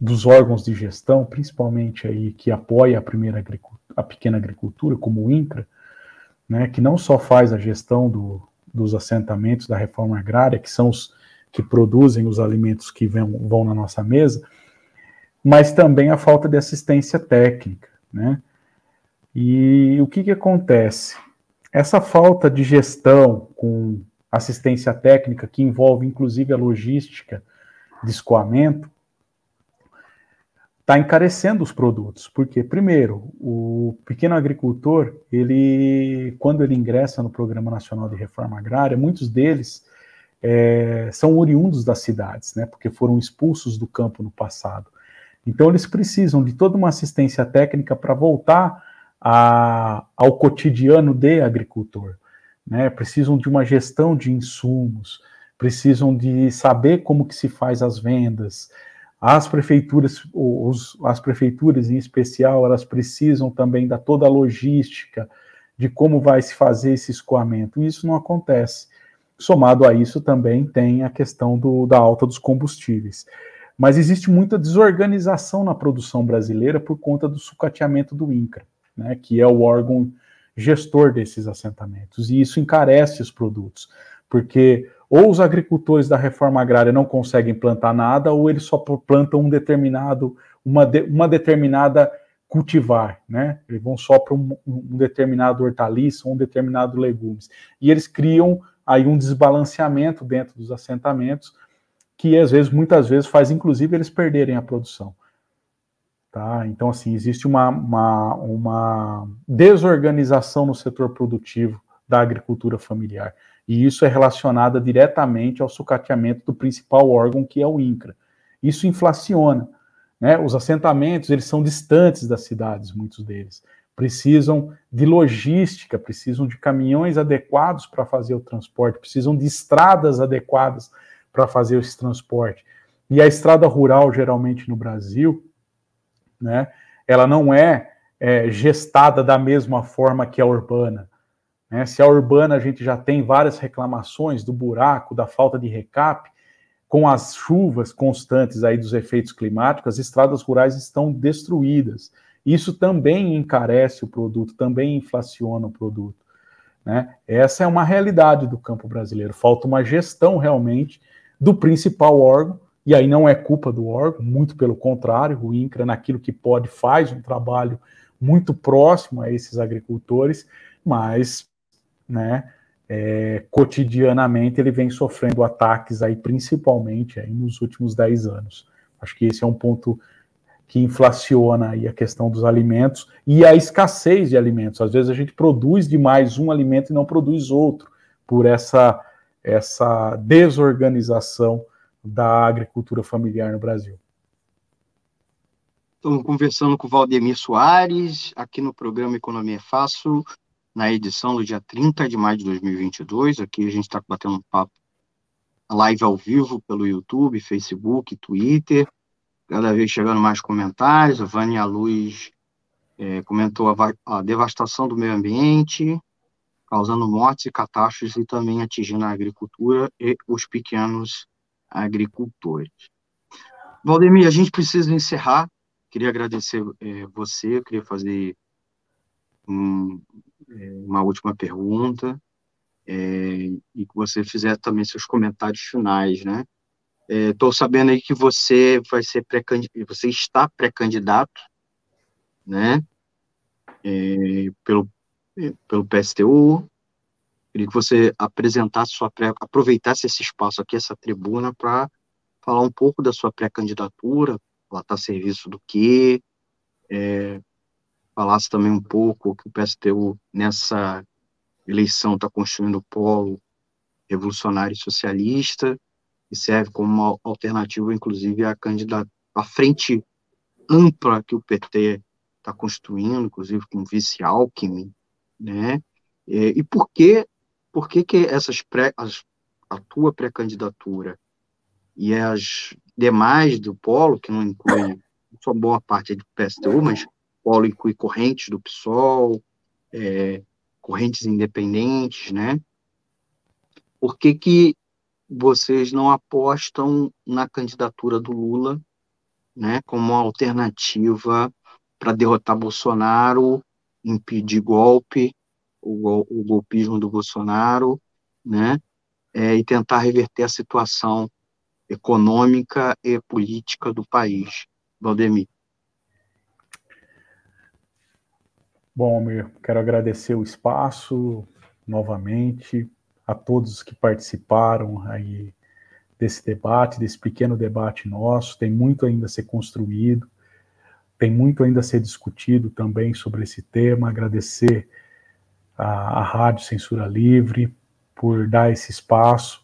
dos órgãos de gestão, principalmente aí que apoia a primeira a pequena agricultura, como o INCRA, né, que não só faz a gestão do, dos assentamentos da reforma agrária, que são os que produzem os alimentos que vão, vão na nossa mesa, mas também a falta de assistência técnica, né? E o que, que acontece? Essa falta de gestão com assistência técnica, que envolve inclusive a logística de escoamento, está encarecendo os produtos. Porque, primeiro, o pequeno agricultor, ele, quando ele ingressa no Programa Nacional de Reforma Agrária, muitos deles é, são oriundos das cidades, né? Porque foram expulsos do campo no passado. Então, eles precisam de toda uma assistência técnica para voltar a, ao cotidiano de agricultor. Né? Precisam de uma gestão de insumos, precisam de saber como que se faz as vendas, as prefeituras, os, as prefeituras em especial, elas precisam também da toda a logística de como vai se fazer esse escoamento. E isso não acontece. Somado a isso também tem a questão do, da alta dos combustíveis. Mas existe muita desorganização na produção brasileira por conta do sucateamento do INCRA, né, que é o órgão gestor desses assentamentos. E isso encarece os produtos, porque ou os agricultores da reforma agrária não conseguem plantar nada, ou eles só plantam um determinado, uma, de, uma determinada cultivar, né? Eles vão só para um, um, determinado hortaliça, um determinado legumes. E eles criam aí um desbalanceamento dentro dos assentamentos, que às vezes, muitas vezes, faz inclusive eles perderem a produção. Tá? Então, assim, existe uma, uma, uma desorganização no setor produtivo da agricultura familiar. E isso é relacionado diretamente ao sucateamento do principal órgão, que é o INCRA. Isso inflaciona. Né? Os assentamentos eles são distantes das cidades, muitos deles. Precisam de logística, precisam de caminhões adequados para fazer o transporte, precisam de estradas adequadas para fazer esse transporte. E a estrada rural, geralmente no Brasil, né, ela não é, é gestada da mesma forma que a urbana. Né? Se a urbana a gente já tem várias reclamações do buraco, da falta de recap, com as chuvas constantes aí dos efeitos climáticos, as estradas rurais estão destruídas. Isso também encarece o produto, também inflaciona o produto. Né? Essa é uma realidade do campo brasileiro. Falta uma gestão realmente do principal órgão, e aí não é culpa do órgão, muito pelo contrário, o INCRA, naquilo que pode, faz um trabalho muito próximo a esses agricultores, mas né, é, cotidianamente ele vem sofrendo ataques aí, principalmente aí nos últimos 10 anos. Acho que esse é um ponto que inflaciona aí a questão dos alimentos e a escassez de alimentos. Às vezes a gente produz demais um alimento e não produz outro, por essa, essa desorganização da agricultura familiar no Brasil. Estamos conversando com o Valdemir Soares, aqui no programa Economia Fácil, na edição do dia 30 de maio de 2022. Aqui a gente está batendo um papo, live ao vivo pelo YouTube, Facebook, Twitter cada vez chegando mais comentários. A Vânia Luz é, comentou a, a, devastação do meio ambiente, causando mortes e catástrofes e também atingindo a agricultura e os pequenos agricultores. Valdemir, a gente precisa encerrar. Queria agradecer é, você, queria fazer um, uma última pergunta é, e que você fizer também seus comentários finais, né? Estou é, sabendo aí que você vai ser pré você está pré-candidato, né? É, pelo, é, pelo PSTU. Queria que você apresentasse sua pré, aproveitasse esse espaço aqui, essa tribuna, para falar um pouco da sua pré-candidatura, ela está a serviço do quê, é, falasse também um pouco que o PSTU nessa eleição está construindo o polo revolucionário e socialista, e serve como uma alternativa, inclusive, à candidata, à frente ampla que o PT está construindo, inclusive com o vice Alckmin, né? E, e por que, por que, que essas pré, as, a tua pré-candidatura e as demais do Polo, que não inclui só boa parte do PSTU, mas Polo inclui correntes do PSOL, é, correntes independentes, né? Por que, que vocês não apostam na candidatura do Lula, né, como uma alternativa para derrotar Bolsonaro, impedir golpe, o, o golpismo do Bolsonaro, né, é, e tentar reverter a situação econômica e política do país. Valdemir. Bom, Mir, quero agradecer o espaço novamente, a todos que participaram aí desse debate, desse pequeno debate nosso. Tem muito ainda a ser construído, tem muito ainda a ser discutido também sobre esse tema. Agradecer a, a Rádio Censura Livre por dar esse espaço.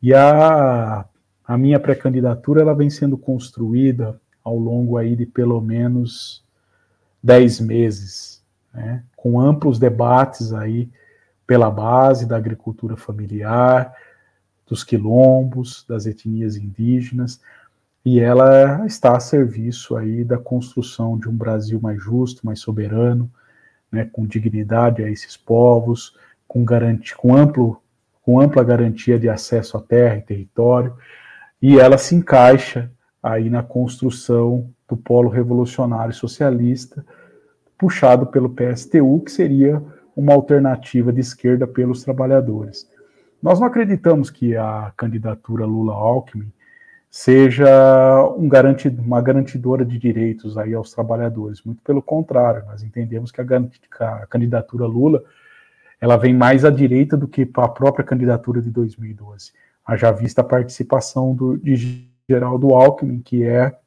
E a, a minha pré-candidatura ela vem sendo construída ao longo aí de pelo menos dez meses, né, com amplos debates aí pela base da agricultura familiar, dos quilombos, das etnias indígenas, e ela está a serviço aí da construção de um Brasil mais justo, mais soberano, né, com dignidade a esses povos, com, garantia, com, amplo, com ampla garantia de acesso à terra e território, e ela se encaixa aí na construção do polo revolucionário socialista, puxado pelo PSTU, que seria uma alternativa de esquerda pelos trabalhadores. Nós não acreditamos que a candidatura Lula-Alckmin seja um garanti uma garantidora de direitos aí aos trabalhadores. Muito pelo contrário, nós entendemos que a, a candidatura Lula ela vem mais à direita do que a própria candidatura de 2012. Haja vista a participação do, de Geraldo Alckmin, que é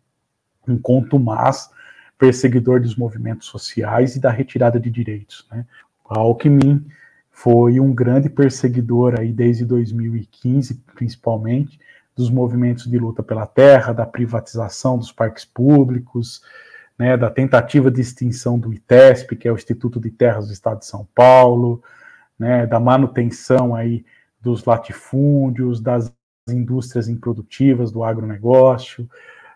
um contumaz perseguidor dos movimentos sociais e da retirada de direitos. Né? Alckmin foi um grande perseguidor aí desde 2015, principalmente, dos movimentos de luta pela terra, da privatização dos parques públicos, né, da tentativa de extinção do ITESP, que é o Instituto de Terras do Estado de São Paulo, né, da manutenção aí dos latifúndios, das indústrias improdutivas, do agronegócio,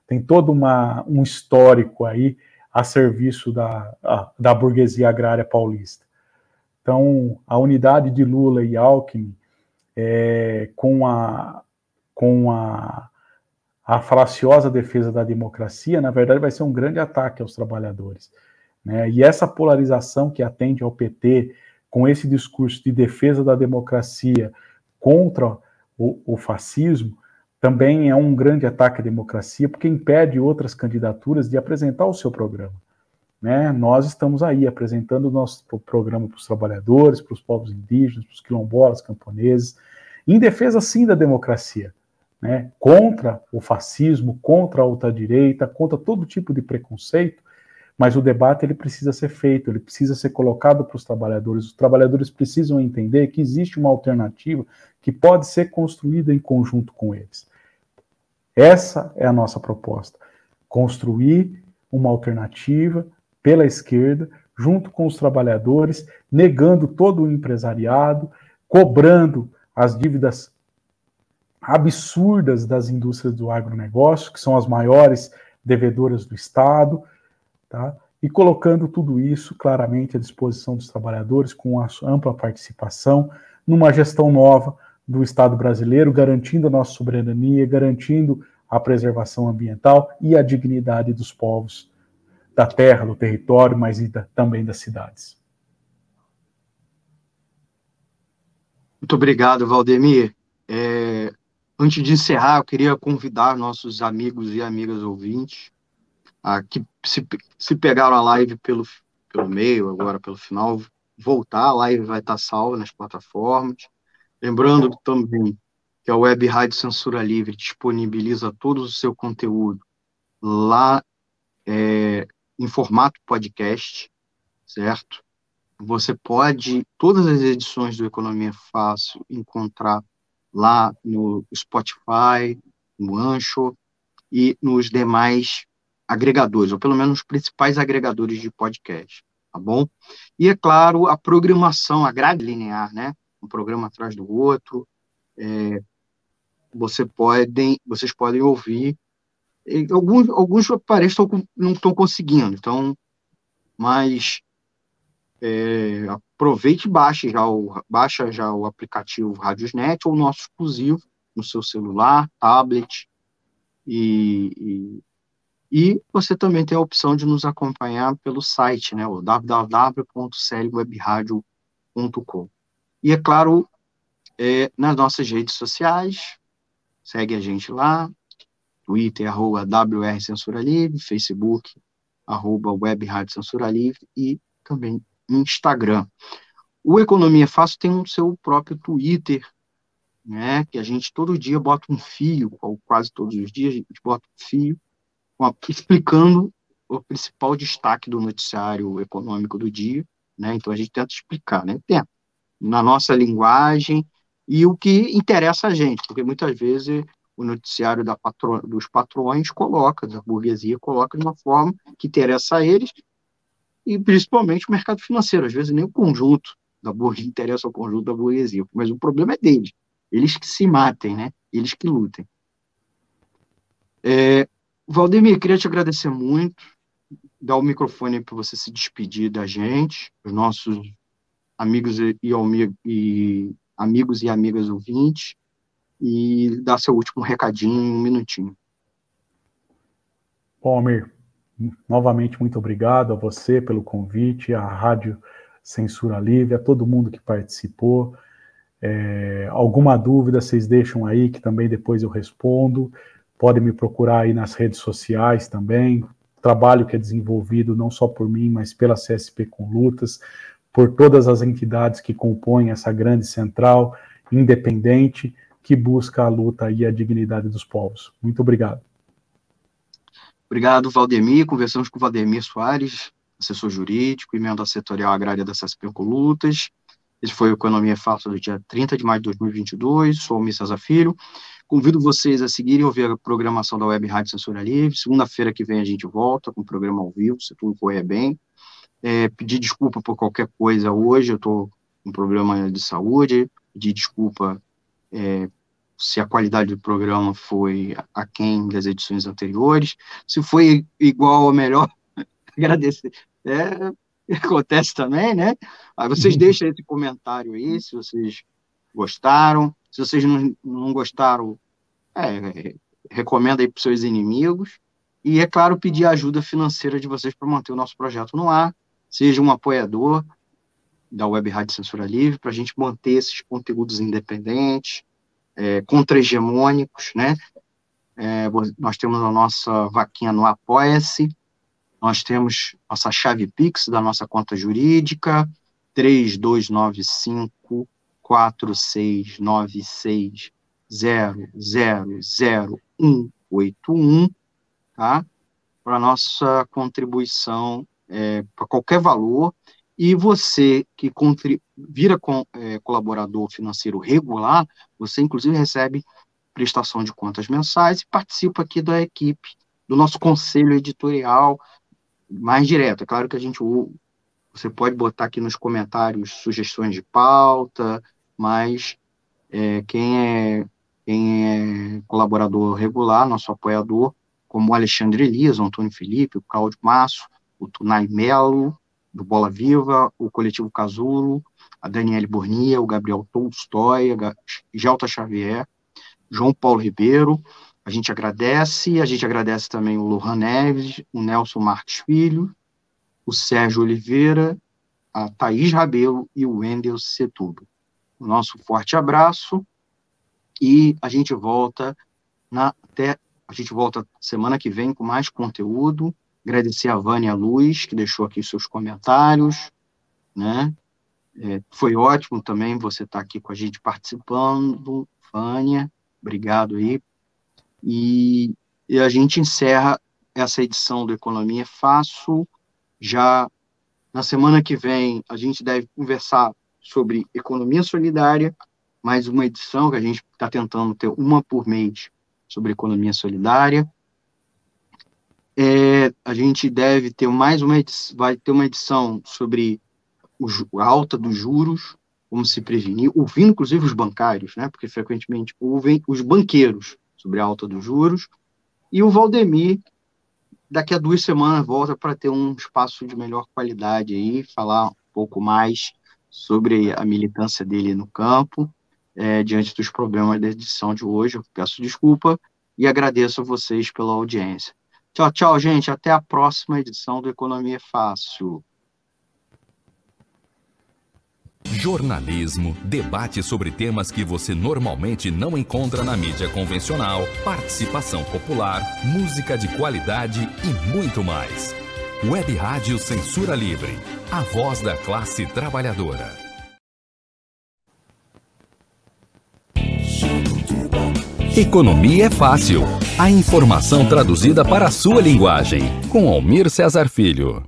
tem todo uma, um histórico aí a serviço da, da burguesia agrária paulista. Então, a unidade de Lula e Alckmin, é, com, a, com a, a falaciosa defesa da democracia, na verdade, vai ser um grande ataque aos trabalhadores. Né? E essa polarização que atende ao PT, com esse discurso de defesa da democracia contra o, o fascismo, também é um grande ataque à democracia, porque impede outras candidaturas de apresentar o seu programa. Né? Nós estamos aí apresentando o nosso programa para os trabalhadores, para os povos indígenas, para os quilombolas, camponeses, em defesa sim da democracia, né, contra o fascismo, contra a ultradireita, contra todo tipo de preconceito, mas o debate ele precisa ser feito, ele precisa ser colocado para os trabalhadores. Os trabalhadores precisam entender que existe uma alternativa que pode ser construída em conjunto com eles. Essa é a nossa proposta: construir uma alternativa pela esquerda, junto com os trabalhadores, negando todo o empresariado, cobrando as dívidas absurdas das indústrias do agronegócio, que são as maiores devedoras do Estado, tá? e colocando tudo isso claramente à disposição dos trabalhadores, com a ampla participação, numa gestão nova do Estado brasileiro, garantindo a nossa soberania, garantindo a preservação ambiental e a dignidade dos povos da terra, do território, mas também das cidades. Muito obrigado, Valdemir. É, antes de encerrar, eu queria convidar nossos amigos e amigas ouvintes a que se, se pegaram a live pelo, pelo meio, agora pelo final, voltar, a live vai estar salva nas plataformas. Lembrando também que a Web Rádio Censura Livre disponibiliza todo o seu conteúdo lá é, em formato podcast, certo? Você pode, todas as edições do Economia Fácil, encontrar lá no Spotify, no Ancho e nos demais agregadores, ou pelo menos os principais agregadores de podcast, tá bom? E, é claro, a programação, a grade linear, né? Um programa atrás do outro, é, você podem, vocês podem ouvir alguns, alguns parecem não estão conseguindo, então, mas é, aproveite e baixe já o, baixa já o aplicativo Radiosnet ou o nosso exclusivo no seu celular, tablet, e, e, e, você também tem a opção de nos acompanhar pelo site, né, o www.clwebradio.com. E, é claro, é, nas nossas redes sociais, segue a gente lá, Twitter, arroba WR Censura Livre, Facebook, arroba Web Rádio Censura Livre e também Instagram. O Economia Fácil tem o seu próprio Twitter, né, que a gente todo dia bota um fio, ou quase todos os dias a gente bota um fio, explicando o principal destaque do noticiário econômico do dia, né, então a gente tenta explicar, né, tenta, na nossa linguagem, e o que interessa a gente, porque muitas vezes o noticiário patro, dos patrões coloca, da burguesia coloca de uma forma que interessa a eles, e principalmente o mercado financeiro. Às vezes nem o conjunto da burguesia interessa ao conjunto da burguesia, mas o problema é deles. Eles que se matem, né? Eles que lutem. É, Valdemir, queria te agradecer muito, dar o microfone para você se despedir da gente, os nossos amigos e, e, amigos e amigas ouvintes, e dar seu último recadinho em um minutinho. Bom, Amir, novamente muito obrigado a você pelo convite, à Rádio Censura Livre, a todo mundo que participou. É, alguma dúvida vocês deixam aí, que também depois eu respondo. Podem me procurar aí nas redes sociais também. Trabalho que é desenvolvido não só por mim, mas pela CSP com Lutas, por todas as entidades que compõem essa grande central independente que busca a luta e a dignidade dos povos. Muito obrigado. Obrigado, Valdemir. Conversamos com o Valdemir Soares, assessor jurídico, emenda setorial agrária da CSP Lutas. Esse foi o Economia Fácil do dia 30 de maio de 2022. Sou o César Filho. Convido vocês a seguirem ouvir a programação da Web Rádio Censura Livre. Segunda-feira que vem a gente volta com o programa ao vivo, se tudo correr bem. É, pedir desculpa por qualquer coisa hoje, eu estou com problema de saúde. Pedir desculpa é, se a qualidade do programa foi aquém das edições anteriores, se foi igual ou melhor, agradecer. É, acontece também, né? Aí vocês deixam esse comentário aí, se vocês gostaram, se vocês não, não gostaram, é, recomenda aí para os seus inimigos, e, é claro, pedir a ajuda financeira de vocês para manter o nosso projeto no ar, seja um apoiador da Web Rádio Censura Livre, para a gente manter esses conteúdos independentes, é, contra-hegemônicos, né? É, nós temos a nossa vaquinha no Apoia-se, nós temos nossa chave Pix da nossa conta jurídica, 3295 4696 000181, tá? Para nossa contribuição é, para qualquer valor. E você que vira com, é, colaborador financeiro regular, você inclusive recebe prestação de contas mensais e participa aqui da equipe, do nosso conselho editorial mais direto. É claro que a gente você pode botar aqui nos comentários sugestões de pauta, mas é, quem, é, quem é colaborador regular, nosso apoiador, como o Alexandre Elias, Antônio Felipe, o Cláudio Masso, o Tunai Melo, do Bola Viva, o Coletivo Casulo, a Daniele Bornia, o Gabriel Tolstói, a Gelta Xavier, João Paulo Ribeiro, a gente agradece, a gente agradece também o Lohan Neves, o Nelson Marques Filho, o Sérgio Oliveira, a Thaís Rabelo e o Wendel Setubo. O nosso forte abraço e a gente volta na até a gente volta semana que vem com mais conteúdo. Agradecer a Vânia Luz, que deixou aqui seus comentários, né? É, foi ótimo também você estar tá aqui com a gente participando, Vânia, obrigado aí. E, e a gente encerra essa edição do Economia Fácil já na semana que vem, a gente deve conversar sobre economia solidária, mais uma edição que a gente está tentando ter uma por mês sobre economia solidária. É, a gente deve ter mais uma edição, vai ter uma edição sobre o, a alta dos juros, como se prevenir, ouvindo inclusive os bancários, né, porque frequentemente ouvem os banqueiros sobre a alta dos juros, e o Valdemir daqui a duas semanas volta para ter um espaço de melhor qualidade aí, falar um pouco mais sobre a militância dele no campo, é, diante dos problemas da edição de hoje. Eu peço desculpa e agradeço a vocês pela audiência. Tchau, tchau, gente. Até a próxima edição do Economia Fácil. Jornalismo, debate sobre temas que você normalmente não encontra na mídia convencional, participação popular, música de qualidade e muito mais. Web Rádio Censura Livre, a voz da classe trabalhadora. Economia é fácil. A informação traduzida para a sua linguagem. Com Almir Cesar Filho.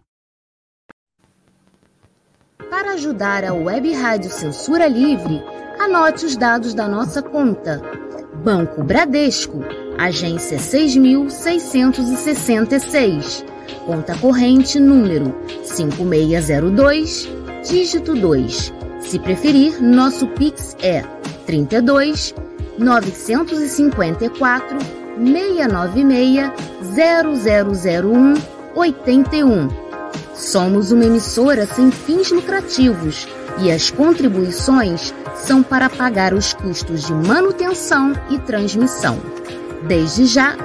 Para ajudar a Web Rádio Censura Livre, anote os dados da nossa conta. Banco Bradesco, agência 6666. Conta corrente número 5602, dígito 2. Se preferir, nosso Pix é 32 954 696 0001 81 Somos uma emissora sem fins lucrativos e as contribuições são para pagar os custos de manutenção e transmissão. Desde já,